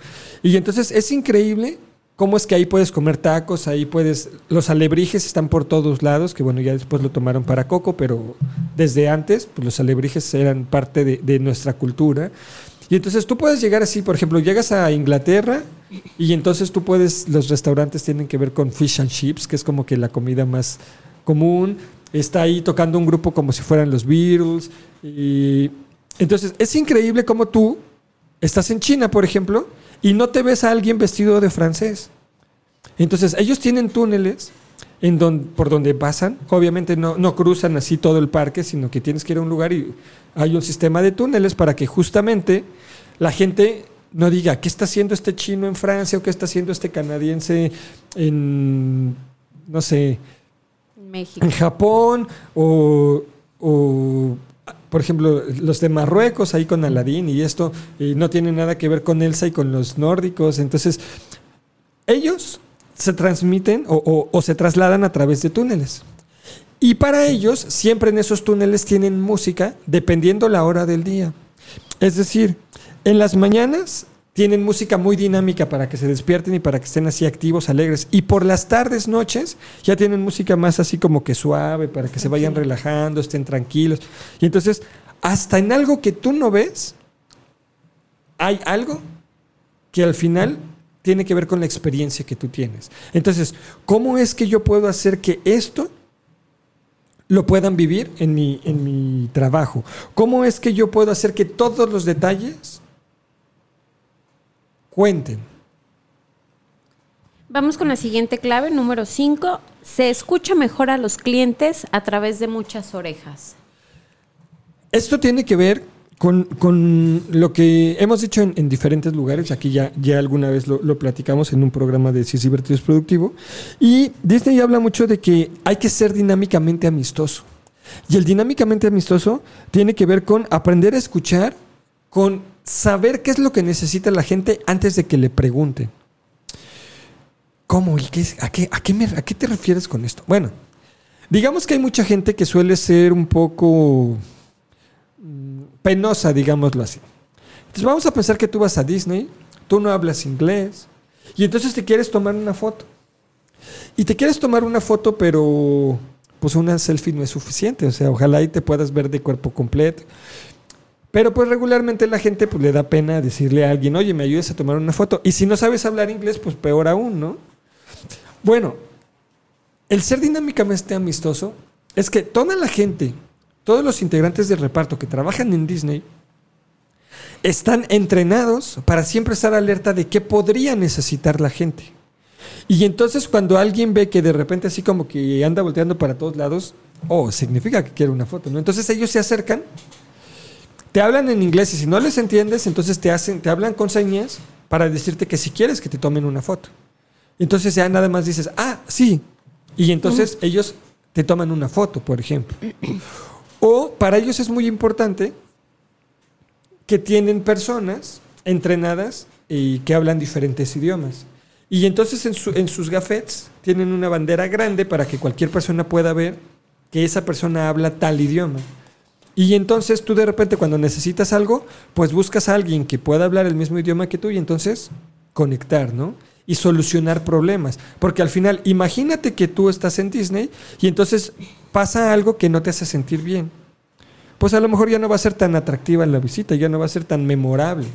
Y entonces es increíble cómo es que ahí puedes comer tacos, ahí puedes. Los alebrijes están por todos lados, que bueno, ya después lo tomaron para Coco, pero desde antes, pues los alebrijes eran parte de, de nuestra cultura. Y entonces tú puedes llegar así, por ejemplo, llegas a Inglaterra y entonces tú puedes, los restaurantes tienen que ver con fish and chips, que es como que la comida más común. Está ahí tocando un grupo como si fueran los Beatles. Y entonces es increíble cómo tú estás en China, por ejemplo, y no te ves a alguien vestido de francés. Entonces ellos tienen túneles en por donde pasan. Obviamente no, no cruzan así todo el parque, sino que tienes que ir a un lugar y hay un sistema de túneles para que justamente la gente no diga qué está haciendo este chino en Francia o qué está haciendo este canadiense en, no sé, México. en Japón o, o, por ejemplo, los de Marruecos ahí con Aladín y esto y no tiene nada que ver con Elsa y con los nórdicos. Entonces, ellos se transmiten o, o- o se trasladan a través de túneles. Y para ellos, siempre en esos túneles tienen música dependiendo la hora del día. Es decir, en las mañanas tienen música muy dinámica para que se despierten y para que estén así activos, alegres. Y por las tardes, noches, ya tienen música más así como que suave, para que se vayan relajando, estén tranquilos. Y entonces, hasta en algo que tú no ves, hay algo que al final tiene que ver con la experiencia que tú tienes. Entonces, ¿cómo es que yo puedo hacer que esto lo puedan vivir en mi, en mi trabajo? ¿Cómo es que yo puedo hacer que todos los detalles cuenten? Vamos con la siguiente clave, número 5. Se escucha mejor a los clientes a través de muchas orejas. Esto tiene que ver con, con lo que hemos dicho en, en diferentes lugares. Aquí ya, ya alguna vez lo, lo platicamos en un programa de Si es divertido es productivo. Y Disney habla mucho de que hay que ser dinámicamente amistoso. Y el dinámicamente amistoso tiene que ver con aprender a escuchar, con saber qué es lo que necesita la gente antes de que le pregunten. ¿Cómo? ¿Y qué, es- a, qué, a, qué me- ¿A qué te refieres con esto? Bueno, digamos que hay mucha gente que suele ser un poco mm, penosa, digámoslo así. Entonces vamos a pensar que tú vas a Disney, tú no hablas inglés, y entonces te quieres tomar una foto. Y te quieres tomar una foto, pero pues una selfie no es suficiente. O sea, ojalá y te puedas ver de cuerpo completo. Pero pues regularmente la gente pues le da pena decirle a alguien, oye, me ayudas a tomar una foto. Y si no sabes hablar inglés, pues peor aún, ¿no? Bueno, el ser dinámicamente amistoso es que toda la gente, todos los integrantes del reparto que trabajan en Disney, están entrenados para siempre estar alerta de qué podría necesitar la gente. Y entonces cuando alguien ve que de repente así como que anda volteando para todos lados, oh, significa que quiere una foto, ¿no? Entonces ellos se acercan, te hablan en inglés y si no les entiendes, entonces te hacen, te hablan con señas para decirte que si quieres que te tomen una foto. Entonces ya nada más dices, ah, sí. Y entonces ellos te toman una foto, por ejemplo. O para ellos es muy importante que tienen personas entrenadas y que hablan diferentes idiomas. Y entonces en, su- en sus gafetes tienen una bandera grande para que cualquier persona pueda ver que esa persona habla tal idioma. Y entonces tú de repente cuando necesitas algo, pues buscas a alguien que pueda hablar el mismo idioma que tú y entonces conectar, ¿no? y solucionar problemas. Porque al final, imagínate que tú estás en Disney y entonces pasa algo que no te hace sentir bien. Pues a lo mejor ya no va a ser tan atractiva la visita, ya no va a ser tan memorable.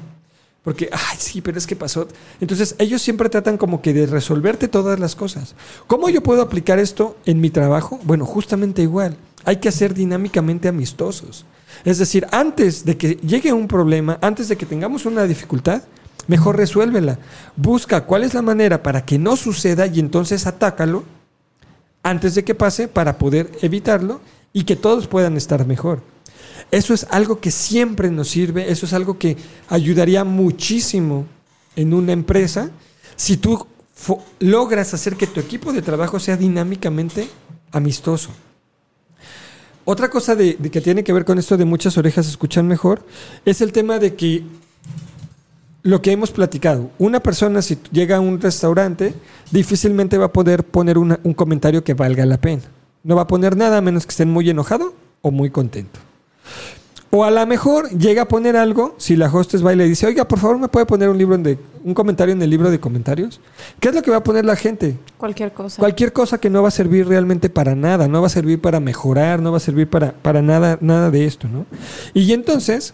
Porque, ay, sí, pero es que pasó. Entonces, ellos siempre tratan como que de resolverte todas las cosas. ¿Cómo yo puedo aplicar esto en mi trabajo? Bueno, justamente igual. Hay que ser dinámicamente amistosos. Es decir, antes de que llegue un problema, antes de que tengamos una dificultad, mejor resuélvela. Busca cuál es la manera para que no suceda y entonces atácalo antes de que pase para poder evitarlo y que todos puedan estar mejor. Eso es algo que siempre nos sirve, eso es algo que ayudaría muchísimo en una empresa si tú logras hacer que tu equipo de trabajo sea dinámicamente amistoso. Otra cosa de, que tiene que ver con esto de muchas orejas escuchan mejor es el tema de que lo que hemos platicado, una persona si llega a un restaurante difícilmente va a poder poner un comentario que valga la pena. No va a poner nada a menos que estén muy enojado o muy contento. O a lo mejor llega a poner algo, si la hostess va y le dice, oiga, por favor, ¿me puede poner un libro de, un comentario en el libro de comentarios? ¿Qué es lo que va a poner la gente? Cualquier cosa. Cualquier cosa que no va a servir realmente para nada, no va a servir para mejorar, no va a servir para, para nada, nada de esto, ¿no? Y entonces,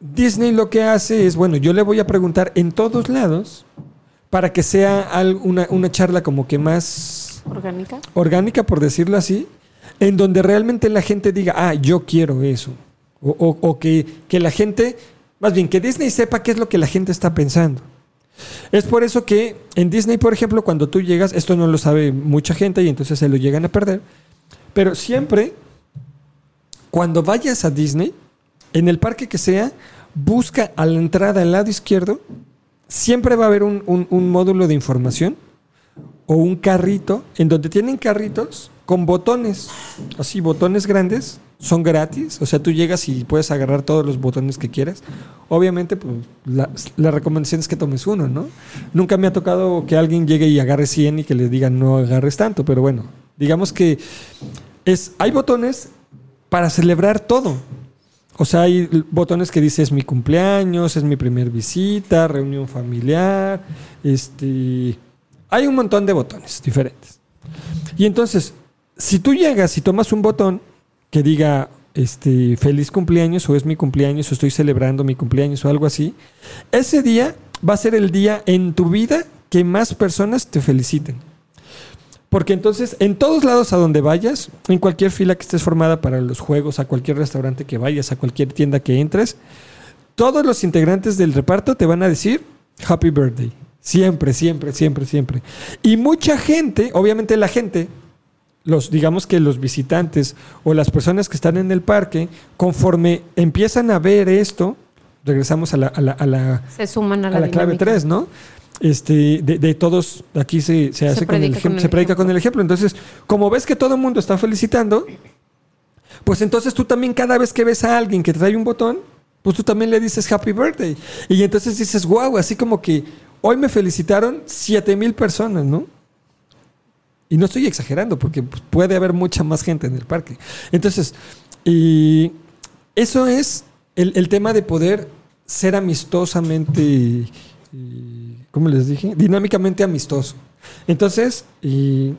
Disney lo que hace es, bueno, yo le voy a preguntar en todos lados para que sea una, una charla como que más... Orgánica. Orgánica, por decirlo así en donde realmente la gente diga, ah, yo quiero eso. O, que, la gente, más bien, que Disney sepa qué es lo que la gente está pensando. Es por eso que en Disney, por ejemplo, cuando tú llegas, esto no lo sabe mucha gente y entonces se lo llegan a perder, pero siempre, cuando vayas a Disney, en el parque que sea, busca a la entrada al lado izquierdo, siempre va a haber un, un módulo de información o un carrito, en donde tienen carritos con botones, así botones grandes, son gratis, o sea, tú llegas y puedes agarrar todos los botones que quieras. Obviamente, pues la, recomendación es que tomes uno, ¿no? Nunca me ha tocado que alguien llegue y agarre 100 y que le digan no agarres tanto, pero bueno, digamos que es, hay botones para celebrar todo. O sea, hay botones que dice es mi cumpleaños, es mi primer visita, reunión familiar, este, hay un montón de botones diferentes. Y entonces, si tú llegas y tomas un botón que diga este, feliz cumpleaños o es mi cumpleaños o estoy celebrando mi cumpleaños o algo así, ese día va a ser el día en tu vida que más personas te feliciten. Porque entonces, en todos lados a donde vayas, en cualquier fila que estés formada para los juegos, a cualquier restaurante que vayas, a cualquier tienda que entres, todos los integrantes del reparto te van a decir Happy Birthday. Siempre, siempre, siempre, siempre. Y mucha gente, obviamente la gente los, digamos que los visitantes o las personas que están en el parque, conforme empiezan a ver esto, regresamos a la, a la, a la, se suman a la, clave 3, ¿no? Este, de, todos, aquí se, se hace con el, ejemplo, se predica con el ejemplo. Entonces, como ves que todo el mundo está felicitando, pues entonces tú también cada vez que ves a alguien que trae un botón, pues tú también le dices happy birthday. Y entonces dices, wow, así como que hoy me felicitaron siete mil personas, ¿no? Y no estoy exagerando, porque puede haber mucha más gente en el parque. Entonces, y eso es el, tema de poder ser amistosamente, ¿cómo les dije? Dinámicamente amistoso. Entonces, y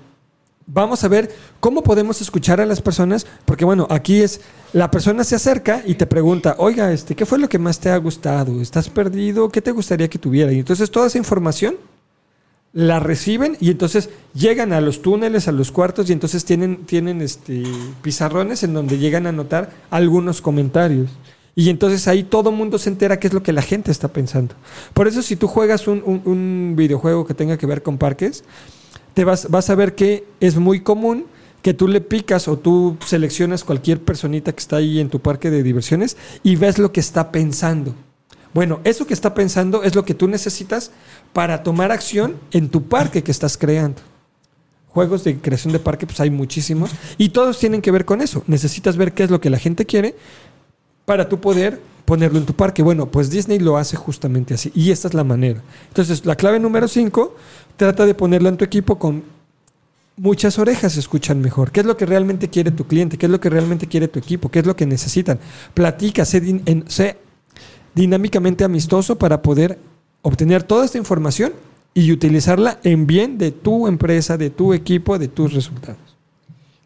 vamos a ver cómo podemos escuchar a las personas, porque bueno, aquí es, la persona se acerca y te pregunta, oiga, este, ¿qué fue lo que más te ha gustado? ¿Estás perdido? ¿Qué te gustaría que tuviera? Y entonces toda esa información la reciben y entonces llegan a los túneles, a los cuartos y entonces tienen, tienen este, pizarrones en donde llegan a anotar algunos comentarios. Y entonces ahí todo mundo se entera qué es lo que la gente está pensando. Por eso si tú juegas un, videojuego que tenga que ver con parques, te vas, vas a ver que es muy común que tú le picas o tú seleccionas cualquier personita que está ahí en tu parque de diversiones y ves lo que está pensando. Bueno, eso que está pensando es lo que tú necesitas para tomar acción en tu parque que estás creando. Juegos de creación de parque, pues hay muchísimos y todos tienen que ver con eso. Necesitas ver qué es lo que la gente quiere para tú poder ponerlo en tu parque. Bueno, pues Disney lo hace justamente así y esta es la manera. Entonces, la clave número 5, trata de ponerlo en tu equipo con muchas orejas escuchan mejor. ¿Qué es lo que realmente quiere tu cliente? ¿Qué es lo que realmente quiere tu equipo? ¿Qué es lo que necesitan? Platica, sé, sé dinámicamente amistoso para poder obtener toda esta información y utilizarla en bien de tu empresa, de tu equipo, de tus resultados.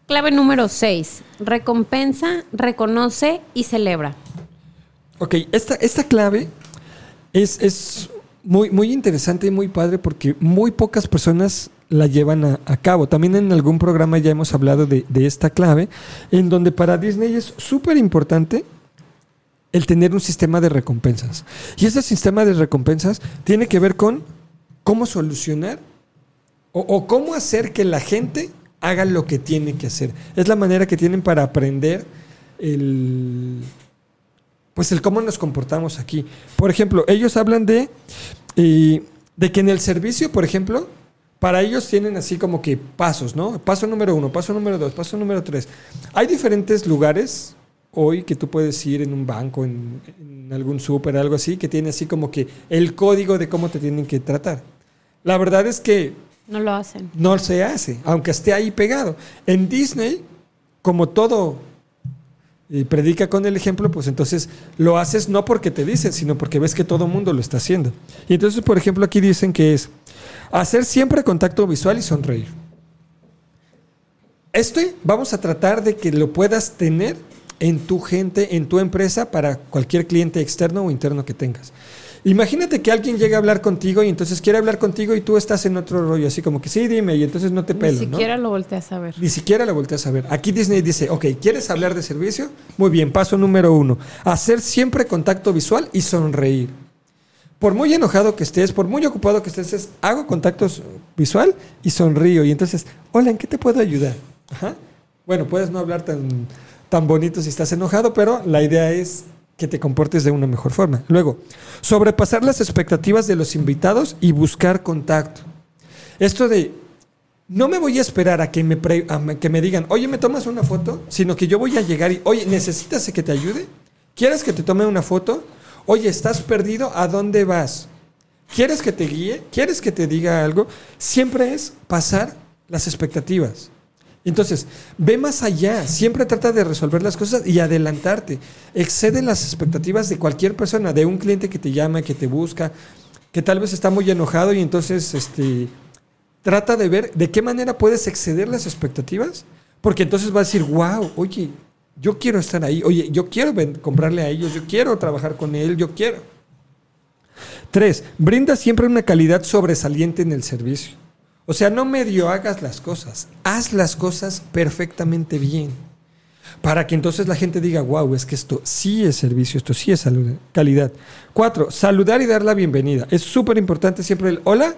Clave número 6. Recompensa, reconoce y celebra. Ok, esta, esta clave es, es muy, muy interesante y muy padre porque muy pocas personas la llevan a, a cabo. También en algún programa ya hemos hablado de, de esta clave, en donde para Disney es súper importante el tener un sistema de recompensas. Y ese sistema de recompensas tiene que ver con cómo solucionar o, cómo hacer que la gente haga lo que tiene que hacer. Es la manera que tienen para aprender el pues el cómo nos comportamos aquí. Por ejemplo, ellos hablan de, eh, de que en el servicio, por ejemplo, para ellos tienen así como que pasos, ¿no? Paso número uno, paso número dos, paso número tres. Hay diferentes lugares hoy que tú puedes ir en un banco, en, en algún súper, algo así, que tiene así como que el código de cómo te tienen que tratar. La verdad es que No lo hacen. no se hace, aunque esté ahí pegado. En Disney, como todo y predica con el ejemplo, pues entonces lo haces no porque te dicen, sino porque ves que todo el mundo lo está haciendo. Y entonces, por ejemplo, aquí dicen que es hacer siempre contacto visual y sonreír. Esto vamos a tratar de que lo puedas tener en tu gente, en tu empresa, para cualquier cliente externo o interno que tengas. Imagínate que alguien llega a hablar contigo y entonces quiere hablar contigo y tú estás en otro rollo, así como que sí, dime, y entonces no te pelo. Ni ¿no? siquiera lo volteas a ver. Ni siquiera lo volteas a ver. Aquí Disney dice, ok, ¿quieres hablar de servicio? Muy bien, paso número uno. Hacer siempre contacto visual y sonreír. Por muy enojado que estés, por muy ocupado que estés, es, hago contacto visual y sonrío. Y entonces, hola, ¿en qué te puedo ayudar? Ajá. Bueno, puedes no hablar tan, tan bonito si estás enojado, pero la idea es que te comportes de una mejor forma. Luego, sobrepasar las expectativas de los invitados y buscar contacto. Esto de, no me voy a esperar a que me, pre- que me digan, oye, ¿me tomas una foto? Sino que yo voy a llegar y, oye, ¿necesitas que te ayude? ¿Quieres que te tome una foto? Oye, ¿estás perdido? ¿A dónde vas? ¿Quieres que te guíe? ¿Quieres que te diga algo? Siempre es pasar las expectativas. Entonces, ve más allá, siempre trata de resolver las cosas y adelantarte. Excede las expectativas de cualquier persona, de un cliente que te llama, que te busca, que tal vez está muy enojado y entonces este, trata de ver de qué manera puedes exceder las expectativas, porque entonces va a decir, wow, oye, yo quiero estar ahí, oye, yo quiero comprarle a ellos, yo quiero trabajar con él, yo quiero. Tres, brinda siempre una calidad sobresaliente en el servicio. O sea, no medio hagas las cosas, haz las cosas perfectamente bien. Para que entonces la gente diga, wow, es que esto sí es servicio, esto sí es salud- calidad. Cuatro, saludar y dar la bienvenida. Es súper importante siempre el hola.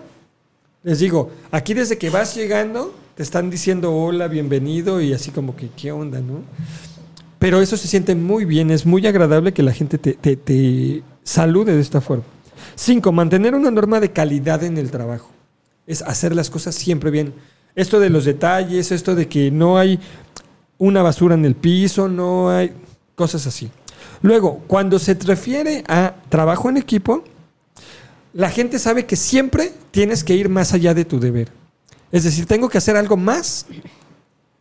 Les digo, aquí desde que vas llegando, te están diciendo hola, bienvenido y así como que, ¿qué onda, no? Pero eso se siente muy bien, es muy agradable que la gente te, te- te salude de esta forma. Cinco, mantener una norma de calidad en el trabajo. Es hacer las cosas siempre bien. Esto de los detalles, esto de que no hay una basura en el piso, no hay cosas así. Luego, cuando se refiere a trabajo en equipo, la gente sabe que siempre tienes que ir más allá de tu deber. Es decir, tengo que hacer algo más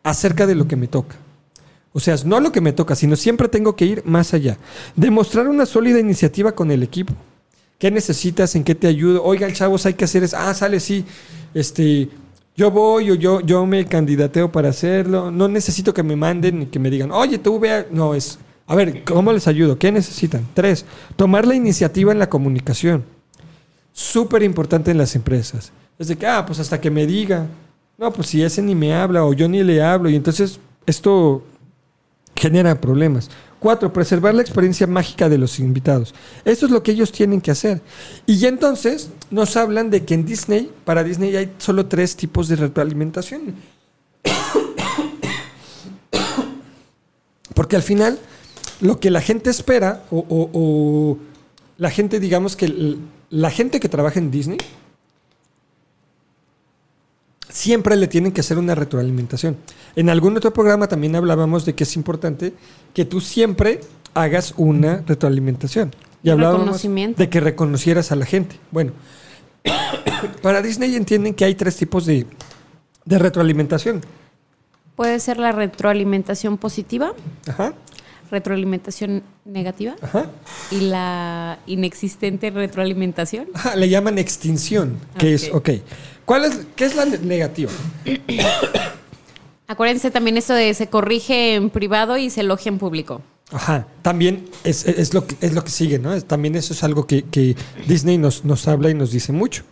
acerca de lo que me toca. O sea, no lo que me toca, sino siempre tengo que ir más allá. Demostrar una sólida iniciativa con el equipo. ¿Qué necesitas? ¿En qué te ayudo? Oigan, chavos, hay que hacer eso. Ah, sale, sí. Este, yo voy o yo, yo me candidateo para hacerlo. No necesito que me manden ni que me digan, oye, tú vea. No, es. A ver, ¿cómo les ayudo? ¿Qué necesitan? Tres, tomar la iniciativa en la comunicación. Súper importante en las empresas. Es de que, ah, pues hasta que me diga. No, pues si ese ni me habla o yo ni le hablo. Y entonces esto genera problemas. Cuatro, preservar la experiencia mágica de los invitados. Eso es lo que ellos tienen que hacer. Y ya entonces nos hablan de que en Disney, para Disney hay solo tres tipos de retroalimentación. Porque al final, lo que la gente espera, o, o- la gente, digamos que la gente que trabaja en Disney, siempre le tienen que hacer una retroalimentación. En algún otro programa también hablábamos de que es importante que tú siempre hagas una retroalimentación. Y hablábamos de que reconocieras a la gente. Bueno, para Disney entienden que hay tres tipos de, de retroalimentación. Puede ser la retroalimentación positiva, Ajá. retroalimentación negativa Ajá. y la inexistente retroalimentación. Ajá, le llaman extinción, que es, Ok. ¿Cuál es, ¿Qué es la ne- negativa? Acuérdense también esto de se corrige en privado y se elogia en público. Ajá, también es, es lo, que, es lo que sigue, ¿no? También eso es algo que, que Disney nos, nos habla y nos dice mucho.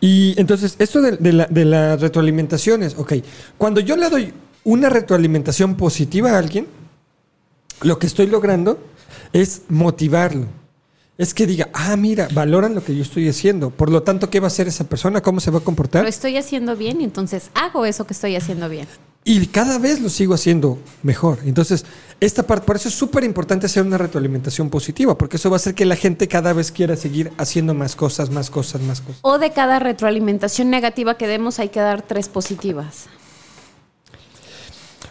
Y entonces, esto de, de la, de las retroalimentaciones, ok, cuando yo le doy una retroalimentación positiva a alguien, lo que estoy logrando es motivarlo. Es que diga, ah, mira, valoran lo que yo estoy haciendo. Por lo tanto, ¿qué va a hacer esa persona? ¿Cómo se va a comportar? Lo estoy haciendo bien y entonces hago eso que estoy haciendo bien. Y cada vez lo sigo haciendo mejor. Entonces, esta parte, por eso es súper importante hacer una retroalimentación positiva, porque eso va a hacer que la gente cada vez quiera seguir haciendo más cosas, más cosas, más cosas. O de cada retroalimentación negativa que demos hay que dar tres positivas.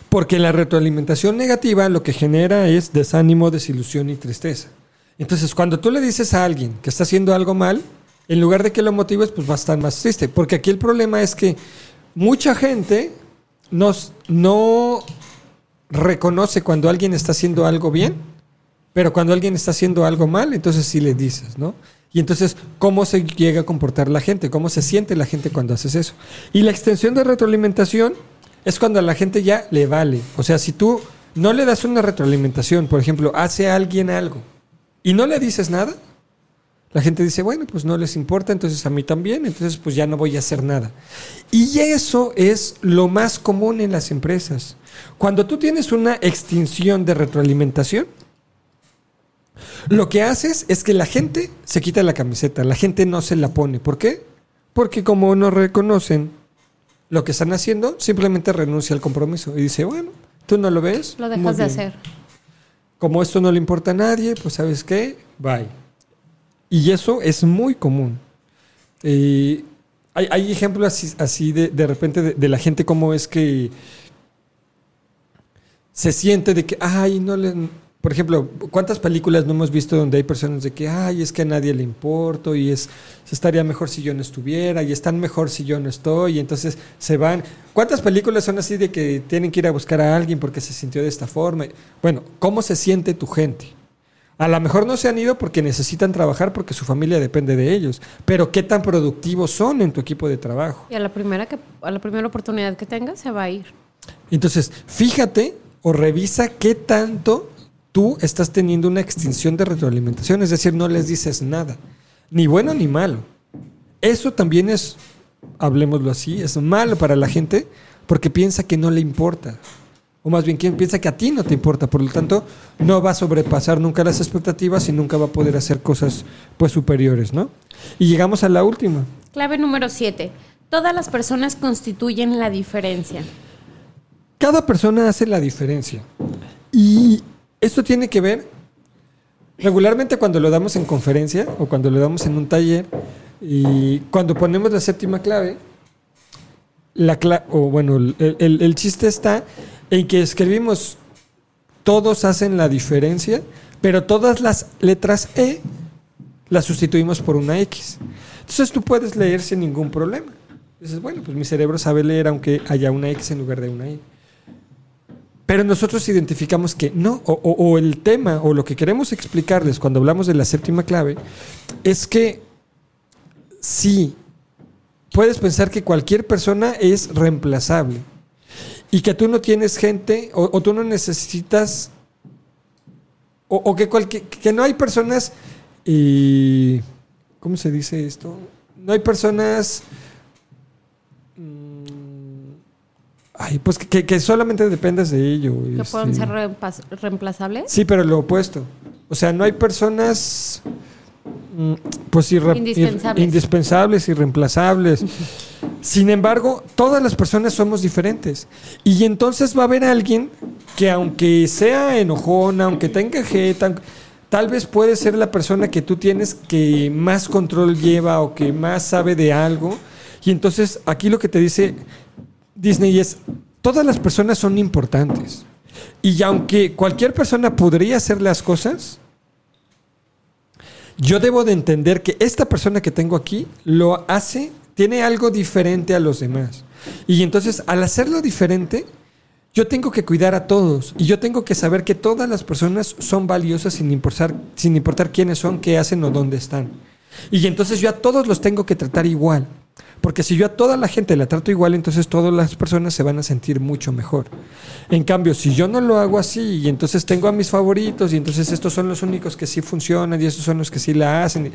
Porque la retroalimentación negativa lo que genera es desánimo, desilusión y tristeza. Entonces, cuando tú le dices a alguien que está haciendo algo mal, en lugar de que lo motives, pues va a estar más triste. Porque aquí el problema es que mucha gente no reconoce cuando alguien está haciendo algo bien, pero cuando alguien está haciendo algo mal, entonces sí le dices, ¿no? Y entonces, ¿cómo se llega a comportar la gente? ¿Cómo se siente la gente cuando haces eso? Y la extensión de retroalimentación es cuando a la gente ya le vale. O sea, si tú no le das una retroalimentación, por ejemplo, hace alguien algo y no le dices nada, la gente dice, bueno, pues no les importa, entonces a mí también, entonces pues ya no voy a hacer nada. Y eso es lo más común en las empresas. Cuando tú tienes una extinción de retroalimentación, lo que haces es que la gente se quita la camiseta, la gente no se la pone. ¿Por qué? Porque como no reconocen lo que están haciendo, simplemente renuncia al compromiso y dice, bueno, tú no lo ves. Lo dejas de hacer. Como esto no le importa a nadie, pues sabes qué, bye. Y eso es muy común. Hay, hay ejemplos así, así de, de repente de, de la gente cómo es que se siente de que, ay, no le... Por ejemplo, ¿cuántas películas no hemos visto donde hay personas de que, ay, es que a nadie le importo y es, estaría mejor si yo no estuviera y están mejor si yo no estoy y entonces se van? ¿Cuántas películas son así de que tienen que ir a buscar a alguien porque se sintió de esta forma? Bueno, ¿cómo se siente tu gente? A lo mejor no se han ido porque necesitan trabajar porque su familia depende de ellos, pero ¿qué tan productivos son en tu equipo de trabajo? Y a la primera que a la primera oportunidad que tenga se va a ir. Entonces, fíjate o revisa qué tanto tú estás teniendo una extinción de retroalimentación, es decir, no les dices nada, ni bueno ni malo. Eso también es, hablemoslo así, es malo para la gente porque piensa que no le importa. O más bien, quien piensa que a ti no te importa, por lo tanto, no va a sobrepasar nunca las expectativas y nunca va a poder hacer cosas pues superiores, ¿no? Y llegamos a la última. Clave número 7. Todas las personas constituyen la diferencia. Cada persona hace la diferencia. Y esto tiene que ver, regularmente cuando lo damos en conferencia o cuando lo damos en un taller, y cuando ponemos la séptima clave, la cla- o bueno, el, el- chiste está en que escribimos todos hacen la diferencia, pero todas las letras E las sustituimos por una X. Entonces tú puedes leer sin ningún problema. Dices, bueno, pues mi cerebro sabe leer aunque haya una X en lugar de una Y. Pero nosotros identificamos que no, o, el tema, o lo que queremos explicarles cuando hablamos de la séptima clave, es que sí, puedes pensar que cualquier persona es reemplazable y que tú no tienes gente, o, tú no necesitas, o, que, cualquier, que no hay personas, y, ¿cómo se dice esto? No hay personas... Ay, pues que, que solamente dependes de ello. Que pueden este. ser reemplaz- reemplazables. Sí, pero lo opuesto. O sea, no hay personas mm, pues irre- Indispensables. ir- indispensables, irreemplazables. Sin embargo, todas las personas somos diferentes. Y entonces va a haber alguien que aunque sea enojona, aunque tenga jeta, tal vez puede ser la persona que tú tienes que más control lleva o que más sabe de algo. Y entonces aquí lo que te dice Disney es, todas las personas son importantes. Y aunque cualquier persona podría hacer las cosas, yo debo de entender que esta persona que tengo aquí lo hace, tiene algo diferente a los demás. Y entonces, al hacerlo diferente, yo tengo que cuidar a todos y yo tengo que saber que todas las personas son valiosas sin importar, sin importar quiénes son, qué hacen o dónde están. Y entonces yo a todos los tengo que tratar igual. Porque si yo a toda la gente la trato igual, entonces todas las personas se van a sentir mucho mejor. En cambio, si yo no lo hago así y entonces tengo a mis favoritos y entonces estos son los únicos que sí funcionan y estos son los que sí la hacen,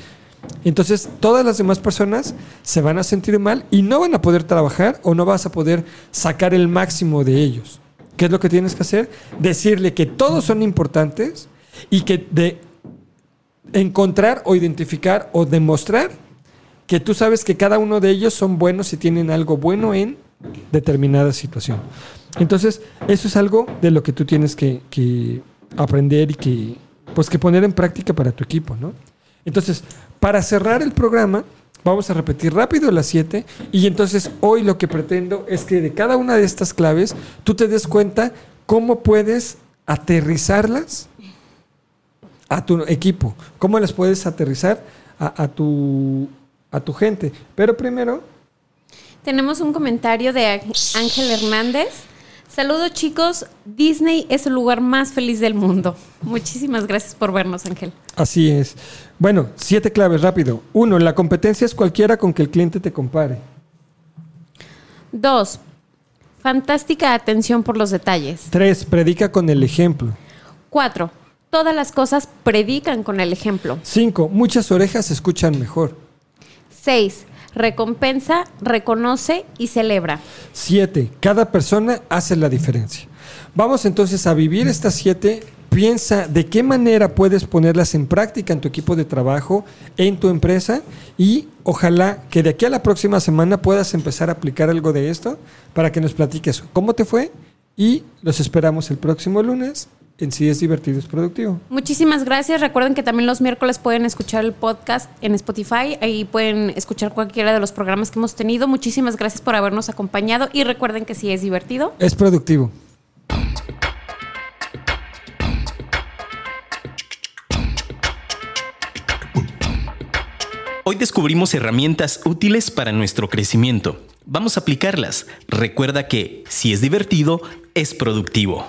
entonces todas las demás personas se van a sentir mal y no van a poder trabajar o no vas a poder sacar el máximo de ellos. ¿Qué es lo que tienes que hacer? Decirle que todos son importantes y que de encontrar o identificar o demostrar que tú sabes que cada uno de ellos son buenos y tienen algo bueno en determinada situación. Entonces, eso es algo de lo que tú tienes que, que aprender y que, pues, que poner en práctica para tu equipo, ¿no? Entonces, para cerrar el programa, vamos a repetir rápido las siete y entonces hoy lo que pretendo es que de cada una de estas claves tú te des cuenta cómo puedes aterrizarlas a tu equipo, cómo las puedes aterrizar a, a tu, a tu gente. Pero primero... Tenemos un comentario de Ángel Hernández. Saludos chicos, Disney es el lugar más feliz del mundo. Muchísimas gracias por vernos, Ángel. Así es. Bueno, siete claves rápido. Uno, la competencia es cualquiera con que el cliente te compare. Dos, fantástica atención por los detalles. Tres, predica con el ejemplo. Cuatro, todas las cosas predican con el ejemplo. Cinco, muchas orejas escuchan mejor. Seis, recompensa, reconoce y celebra. Siete, cada persona hace la diferencia. Vamos entonces a vivir estas siete. Piensa de qué manera puedes ponerlas en práctica en tu equipo de trabajo, en tu empresa y ojalá que de aquí a la próxima semana puedas empezar a aplicar algo de esto para que nos platiques cómo te fue y los esperamos el próximo lunes en sí es divertido, es productivo. Muchísimas gracias. Recuerden que también los miércoles pueden escuchar el podcast en Spotify. Ahí pueden escuchar cualquiera de los programas que hemos tenido. Muchísimas gracias por habernos acompañado y recuerden que si es divertido. Es productivo. Hoy descubrimos herramientas útiles para nuestro crecimiento. Vamos a aplicarlas. Recuerda que si es divertido, es productivo.